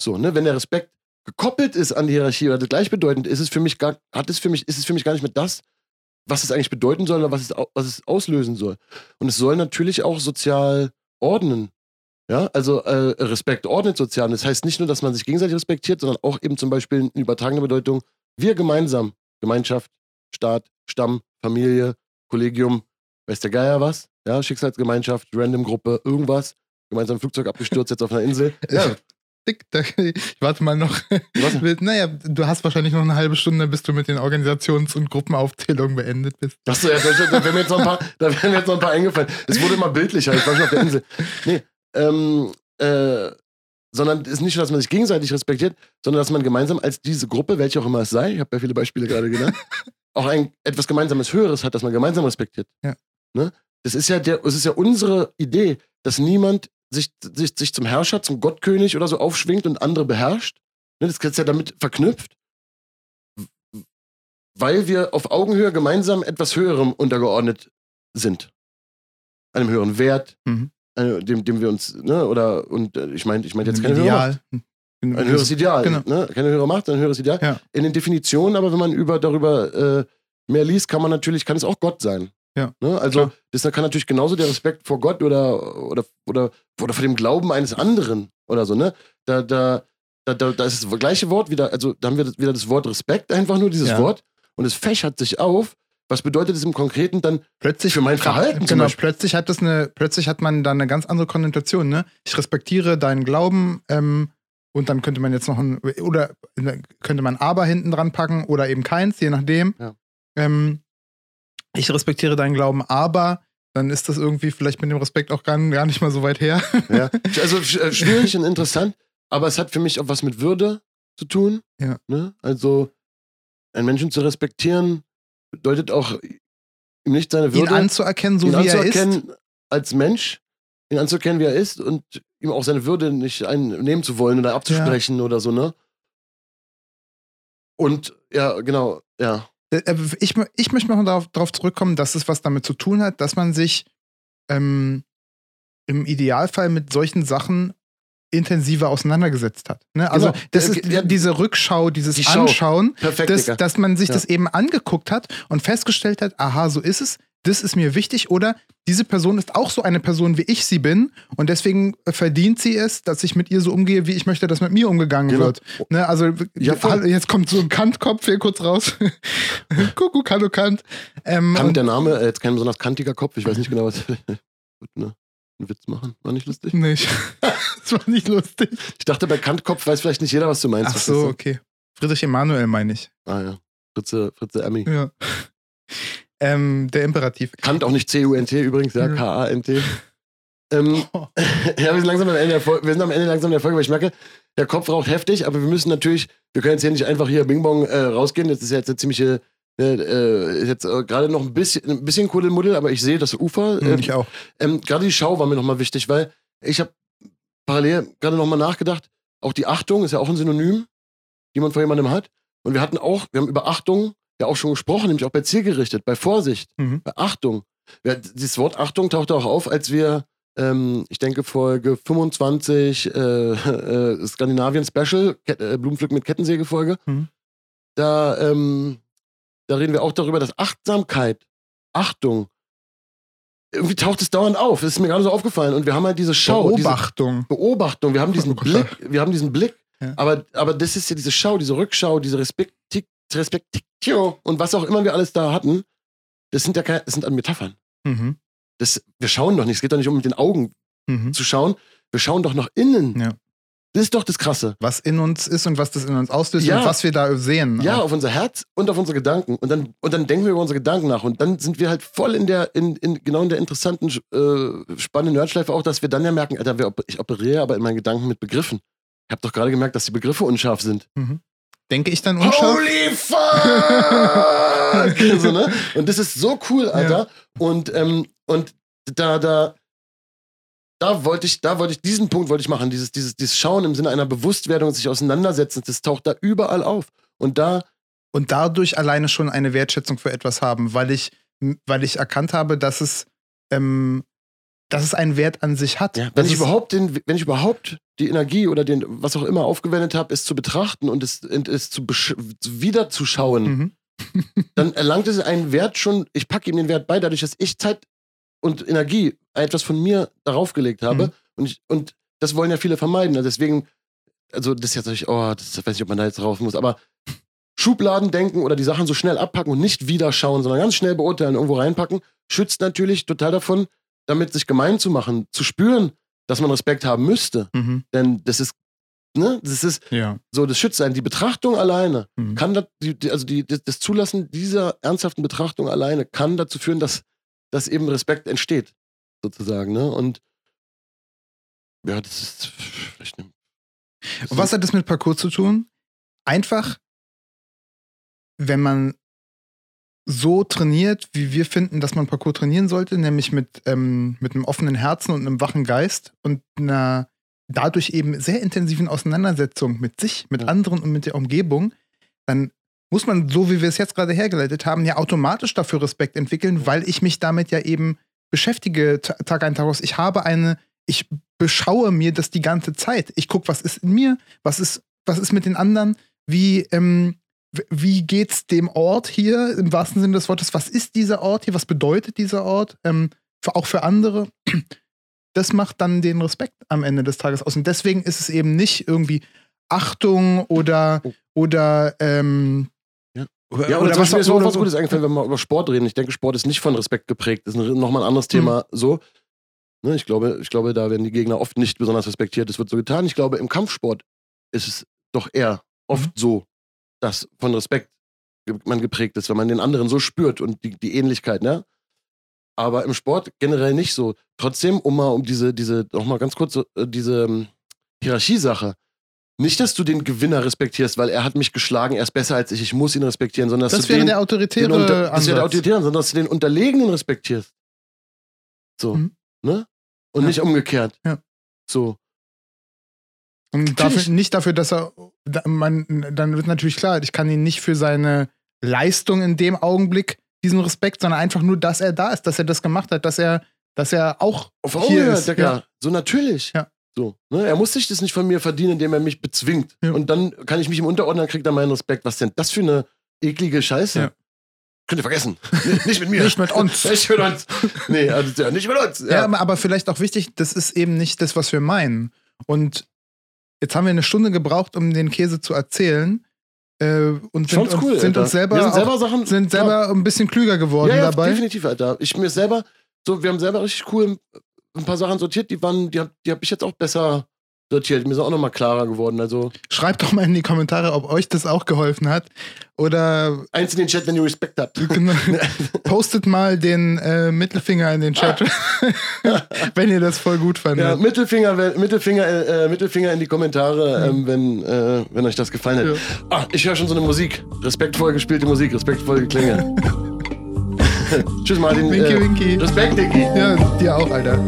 So, ne, wenn der Respekt gekoppelt ist an die Hierarchie oder gleichbedeutend, ist es für mich gar, hat es für mich, ist es für mich gar nicht mehr das, was es eigentlich bedeuten soll oder was es, was es auslösen soll. Und es soll natürlich auch sozial ordnen. Ja, also äh, Respekt ordnet sozial. Das heißt nicht nur, dass man sich gegenseitig respektiert, sondern auch eben zum Beispiel in übertragener Bedeutung, wir gemeinsam, Gemeinschaft, Staat, Stamm, Familie, Kollegium, weiß der Geier was, ja, Schicksalsgemeinschaft, Random-Gruppe, irgendwas, gemeinsam Flugzeug abgestürzt jetzt auf einer Insel. (laughs) Ja. Ich warte mal noch. Was? (laughs) Naja, du hast wahrscheinlich noch eine halbe Stunde, bis du mit den Organisations- und Gruppenaufzählungen beendet bist. Achso, ja, da, da wären mir jetzt noch ein paar, da wären mir jetzt noch ein paar eingefallen. Es wurde immer bildlicher, ich war schon auf der Insel. Nee, ähm, äh, sondern es ist nicht nur, dass man sich gegenseitig respektiert, sondern dass man gemeinsam als diese Gruppe, welche auch immer es sei, ich habe ja viele Beispiele gerade (laughs) genannt, auch ein etwas Gemeinsames Höheres hat, das man gemeinsam respektiert. Ja. Ne? Das ist ja der, es ist ja unsere Idee, dass niemand sich, sich, sich zum Herrscher, zum Gottkönig oder so aufschwingt und andere beherrscht. Ne? Das ist ja damit verknüpft, weil wir auf Augenhöhe gemeinsam etwas Höherem untergeordnet sind. Einem höheren Wert, mhm. Äh, dem, dem wir uns, ne, oder, und äh, ich meine ich mein jetzt kein Ideal. Höhere ein höheres Ideal. Genau. Ne? Keine höhere Macht, ein höheres Ideal. Ja. In den Definitionen, aber wenn man über, darüber äh, mehr liest, kann man natürlich, kann es auch Gott sein. Ja. Ne? Also Klar. das kann natürlich genauso der Respekt vor Gott oder, oder, oder, oder vor dem Glauben eines anderen oder so, ne? Da, da, da, da, da ist das gleiche Wort wieder, also da haben wir wieder das Wort Respekt, einfach nur dieses ja. Wort. Und es fächert sich auf. Was bedeutet es im Konkreten dann plötzlich für mein Verhalten? Genau, plötzlich hat das eine, plötzlich hat man da eine ganz andere Konnotation, ne? Ich respektiere deinen Glauben, ähm, und dann könnte man jetzt noch ein, oder könnte man aber hinten dran packen oder eben keins, je nachdem. Ja. Ähm, ich respektiere deinen Glauben, aber dann ist das irgendwie vielleicht mit dem Respekt auch gar, gar nicht mal so weit her. Ja. (laughs) Also äh, schwierig und interessant, aber es hat für mich auch was mit Würde zu tun. Ja. Ne? Also einen Menschen zu respektieren bedeutet auch ihm nicht seine Würde. Ihn anzuerkennen, so ihn wie anzuerkennen er ist. als Mensch, ihn anzuerkennen, wie er ist und ihm auch seine Würde nicht einnehmen zu wollen oder abzusprechen ja. oder so, ne? Und ja, genau, ja. Äh, äh, ich, ich möchte noch darauf, darauf zurückkommen, dass es was damit zu tun hat, dass man sich ähm, im Idealfall mit solchen Sachen intensiver auseinandergesetzt hat. Ne? Also genau. das ist ja, diese Rückschau, dieses die Anschauen, Perfekt, dass, dass man sich ja. das eben angeguckt hat und festgestellt hat, aha, so ist es, das ist mir wichtig oder diese Person ist auch so eine Person, wie ich sie bin und deswegen verdient sie es, dass ich mit ihr so umgehe, wie ich möchte, dass mit mir umgegangen genau. wird. Ne, also ja, jetzt kommt so ein Kantkopf hier kurz raus. (laughs) Kuckuck, hallo Kant. Ähm, Kant, der Name, äh, jetzt kein besonders kantiger Kopf, ich weiß nicht genau, was. (laughs) ne? Einen Witz machen. War nicht lustig? Nicht. (laughs) das war nicht lustig. Ich dachte, bei Kantkopf weiß vielleicht nicht jeder, was du meinst. Ach so, okay. Friedrich Emanuel meine ich. Ah ja. Fritze, Fritze Emmy. Ja. Ähm, der Imperativ. Kant auch nicht C-U-N-T übrigens, ja, K-A-N-T. (laughs) Ähm, oh. (laughs) ja, wir sind langsam am Ende der Folge, wir sind am Ende langsam der Folge, weil ich merke, der Kopf raucht heftig, aber wir müssen natürlich, wir können jetzt hier nicht einfach hier Bing Bong äh, rausgehen. Das ist ja jetzt eine ziemliche, äh, äh jetzt äh, gerade noch ein bisschen, ein bisschen Kuddelmuddel, aber ich sehe das Ufer. Ähm, ich auch. Ähm, gerade die Schau war mir nochmal wichtig, weil ich habe parallel gerade nochmal nachgedacht, auch die Achtung ist ja auch ein Synonym, die man vor jemandem hat. Und wir hatten auch, wir haben über Achtung ja auch schon gesprochen, nämlich auch bei zielgerichtet, bei Vorsicht, mhm. bei Achtung. Ja, dieses Wort Achtung tauchte auch auf, als wir, ähm, ich denke, Folge 25, äh, (laughs) äh, Skandinavien Special, Ket äh, Blumenpflück mit Kettensäge-Folge, mhm. da, ähm, da reden wir auch darüber, dass Achtsamkeit, Achtung, irgendwie taucht es dauernd auf. Das ist mir gerade so aufgefallen. Und wir haben halt diese Schau. Beobachtung. Diese Beobachtung. Wir haben diesen oh Blick. Wir haben diesen Blick. Ja. Aber, aber das ist ja diese Schau, diese Rückschau, diese Respekt, Respektio und was auch immer wir alles da hatten, das sind ja keine, das sind Metaphern. Mhm. Das, wir schauen doch nicht, es geht doch nicht um mit den Augen mhm. zu schauen, wir schauen doch nach innen. Ja. Das ist doch das Krasse. Was in uns ist und was das in uns auslöst ja. und was wir da sehen. Ja, auf unser Herz und auf unsere Gedanken. Und dann, und dann denken wir über unsere Gedanken nach. Und dann sind wir halt voll in der, in, in genau in der interessanten, äh, spannenden Nerdschleife auch, dass wir dann ja merken, Alter, ich operiere aber in meinen Gedanken mit Begriffen. Ich habe doch gerade gemerkt, dass die Begriffe unscharf sind. Mhm denke ich dann unscharf. Holy fuck! (laughs) so, ne? Und das ist so cool, Alter. Ja. Und, ähm, und da, da, da wollte ich, da wollte ich, diesen Punkt wollte ich machen, dieses, dieses, dieses Schauen im Sinne einer Bewusstwerdung und sich auseinandersetzen, das taucht da überall auf. Und da. Und dadurch alleine schon eine Wertschätzung für etwas haben, weil ich, weil ich erkannt habe, dass es, ähm, dass es einen Wert an sich hat. Ja, wenn ich überhaupt den, wenn ich überhaupt die Energie oder den, was auch immer aufgewendet habe, es zu betrachten und es, und es zu wiederzuschauen, mhm. dann erlangt es einen Wert schon, ich packe ihm den Wert bei, dadurch, dass ich Zeit und Energie etwas von mir darauf gelegt habe. Mhm. Und, ich, und das wollen ja viele vermeiden. Also deswegen, also das ist jetzt natürlich, oh, das weiß nicht, ob man da jetzt drauf muss, aber Schubladen denken oder die Sachen so schnell abpacken und nicht wieder schauen, sondern ganz schnell beurteilen, irgendwo reinpacken, schützt natürlich total davon, damit sich gemein zu machen, zu spüren, dass man Respekt haben müsste. Mhm. Denn das ist, ne, das ist ja. so, das schützt einen. Die Betrachtung alleine mhm. kann, das, also die, das Zulassen dieser ernsthaften Betrachtung alleine kann dazu führen, dass, dass eben Respekt entsteht, sozusagen. Ne? Und ja, das ist vielleicht eine. Und was hat das mit Parcours zu tun? Einfach wenn man so trainiert, wie wir finden, dass man Parcours trainieren sollte, nämlich mit, ähm, mit einem offenen Herzen und einem wachen Geist und einer dadurch eben sehr intensiven Auseinandersetzung mit sich, mit ja. anderen und mit der Umgebung, dann muss man, so wie wir es jetzt gerade hergeleitet haben, ja automatisch dafür Respekt entwickeln, weil ich mich damit ja eben beschäftige, Tag ein, Tag aus. Ich habe eine, ich beschaue mir das die ganze Zeit. Ich gucke, was ist in mir, was ist, was ist mit den anderen, wie, ähm, wie geht's dem Ort hier im wahrsten Sinne des Wortes? Was ist dieser Ort hier? Was bedeutet dieser Ort? Ähm, für, auch für andere. Das macht dann den Respekt am Ende des Tages aus. Und deswegen ist es eben nicht irgendwie Achtung oder, oh. oder ähm, ja, oder, oder was, was, auch, was Gutes eingefallen, wenn wir über Sport reden. Ich denke, Sport ist nicht von Respekt geprägt. Das ist nochmal ein anderes mhm. Thema. Mhm. So, ne, ich glaube, ich glaube, da werden die Gegner oft nicht besonders respektiert. Das wird so getan. Ich glaube, im Kampfsport ist es doch eher oft mhm. so, das von Respekt man geprägt ist, wenn man den anderen so spürt und die, die Ähnlichkeit, ne? Aber im Sport generell nicht so. Trotzdem, um mal um diese, diese, noch mal ganz kurz, äh, diese ähm, Hierarchiesache. Nicht, dass du den Gewinner respektierst, weil er hat mich geschlagen, er ist besser als ich, ich muss ihn respektieren, sondern dass das du wäre den, der autoritäre den unter, Das wäre der autoritäre, sondern dass du den Unterlegenen respektierst. So, mhm. ne? Und ja. nicht umgekehrt. Ja. So. Und dafür, nicht dafür, dass er, man, dann wird natürlich klar, ich kann ihn nicht für seine Leistung in dem Augenblick diesen Respekt, sondern einfach nur, dass er da ist, dass er das gemacht hat, dass er, dass er auch auf hier Augenhöhe, ist. Ja. So natürlich. Ja. So, ne? Er muss sich das nicht von mir verdienen, indem er mich bezwingt. Ja. Und dann kann ich mich ihm unterordnen, dann kriegt er meinen Respekt. Was denn das für eine eklige Scheiße? Ja. Könnt ihr vergessen. nicht mit mir. (laughs) nicht mit uns. nicht mit uns. Nee, also, ja, nicht mit uns. Ja. ja, aber vielleicht auch wichtig, das ist eben nicht das, was wir meinen. Und Jetzt haben wir eine Stunde gebraucht, um den Käse zu erzählen. Äh, und sind, uns, cool, sind uns selber, wir sind selber, auch, Sachen, sind selber ja. ein bisschen klüger geworden ja, ja, dabei. Definitiv, Alter. Ich mir selber, so, wir haben selber richtig cool ein paar Sachen sortiert, die waren, die, die habe ich jetzt auch besser sortiert. Mir ist auch nochmal klarer geworden. Also Schreibt doch mal in die Kommentare, ob euch das auch geholfen hat. Oder. Eins in den Chat, wenn ihr Respekt habt. (laughs) Genau. Postet mal den äh, Mittelfinger in den Chat, (laughs) wenn ihr das voll gut fandet. Ja, Mittelfinger, Mittelfinger, äh, Mittelfinger in die Kommentare, mhm. ähm, wenn, äh, wenn euch das gefallen hat. Ja. Ah, ich höre schon so eine Musik. Respektvoll gespielte Musik, respektvolle Klänge. (laughs) Tschüss Martin. Winky, äh, winky. Respekt, Dicky. Ja, dir auch, Alter.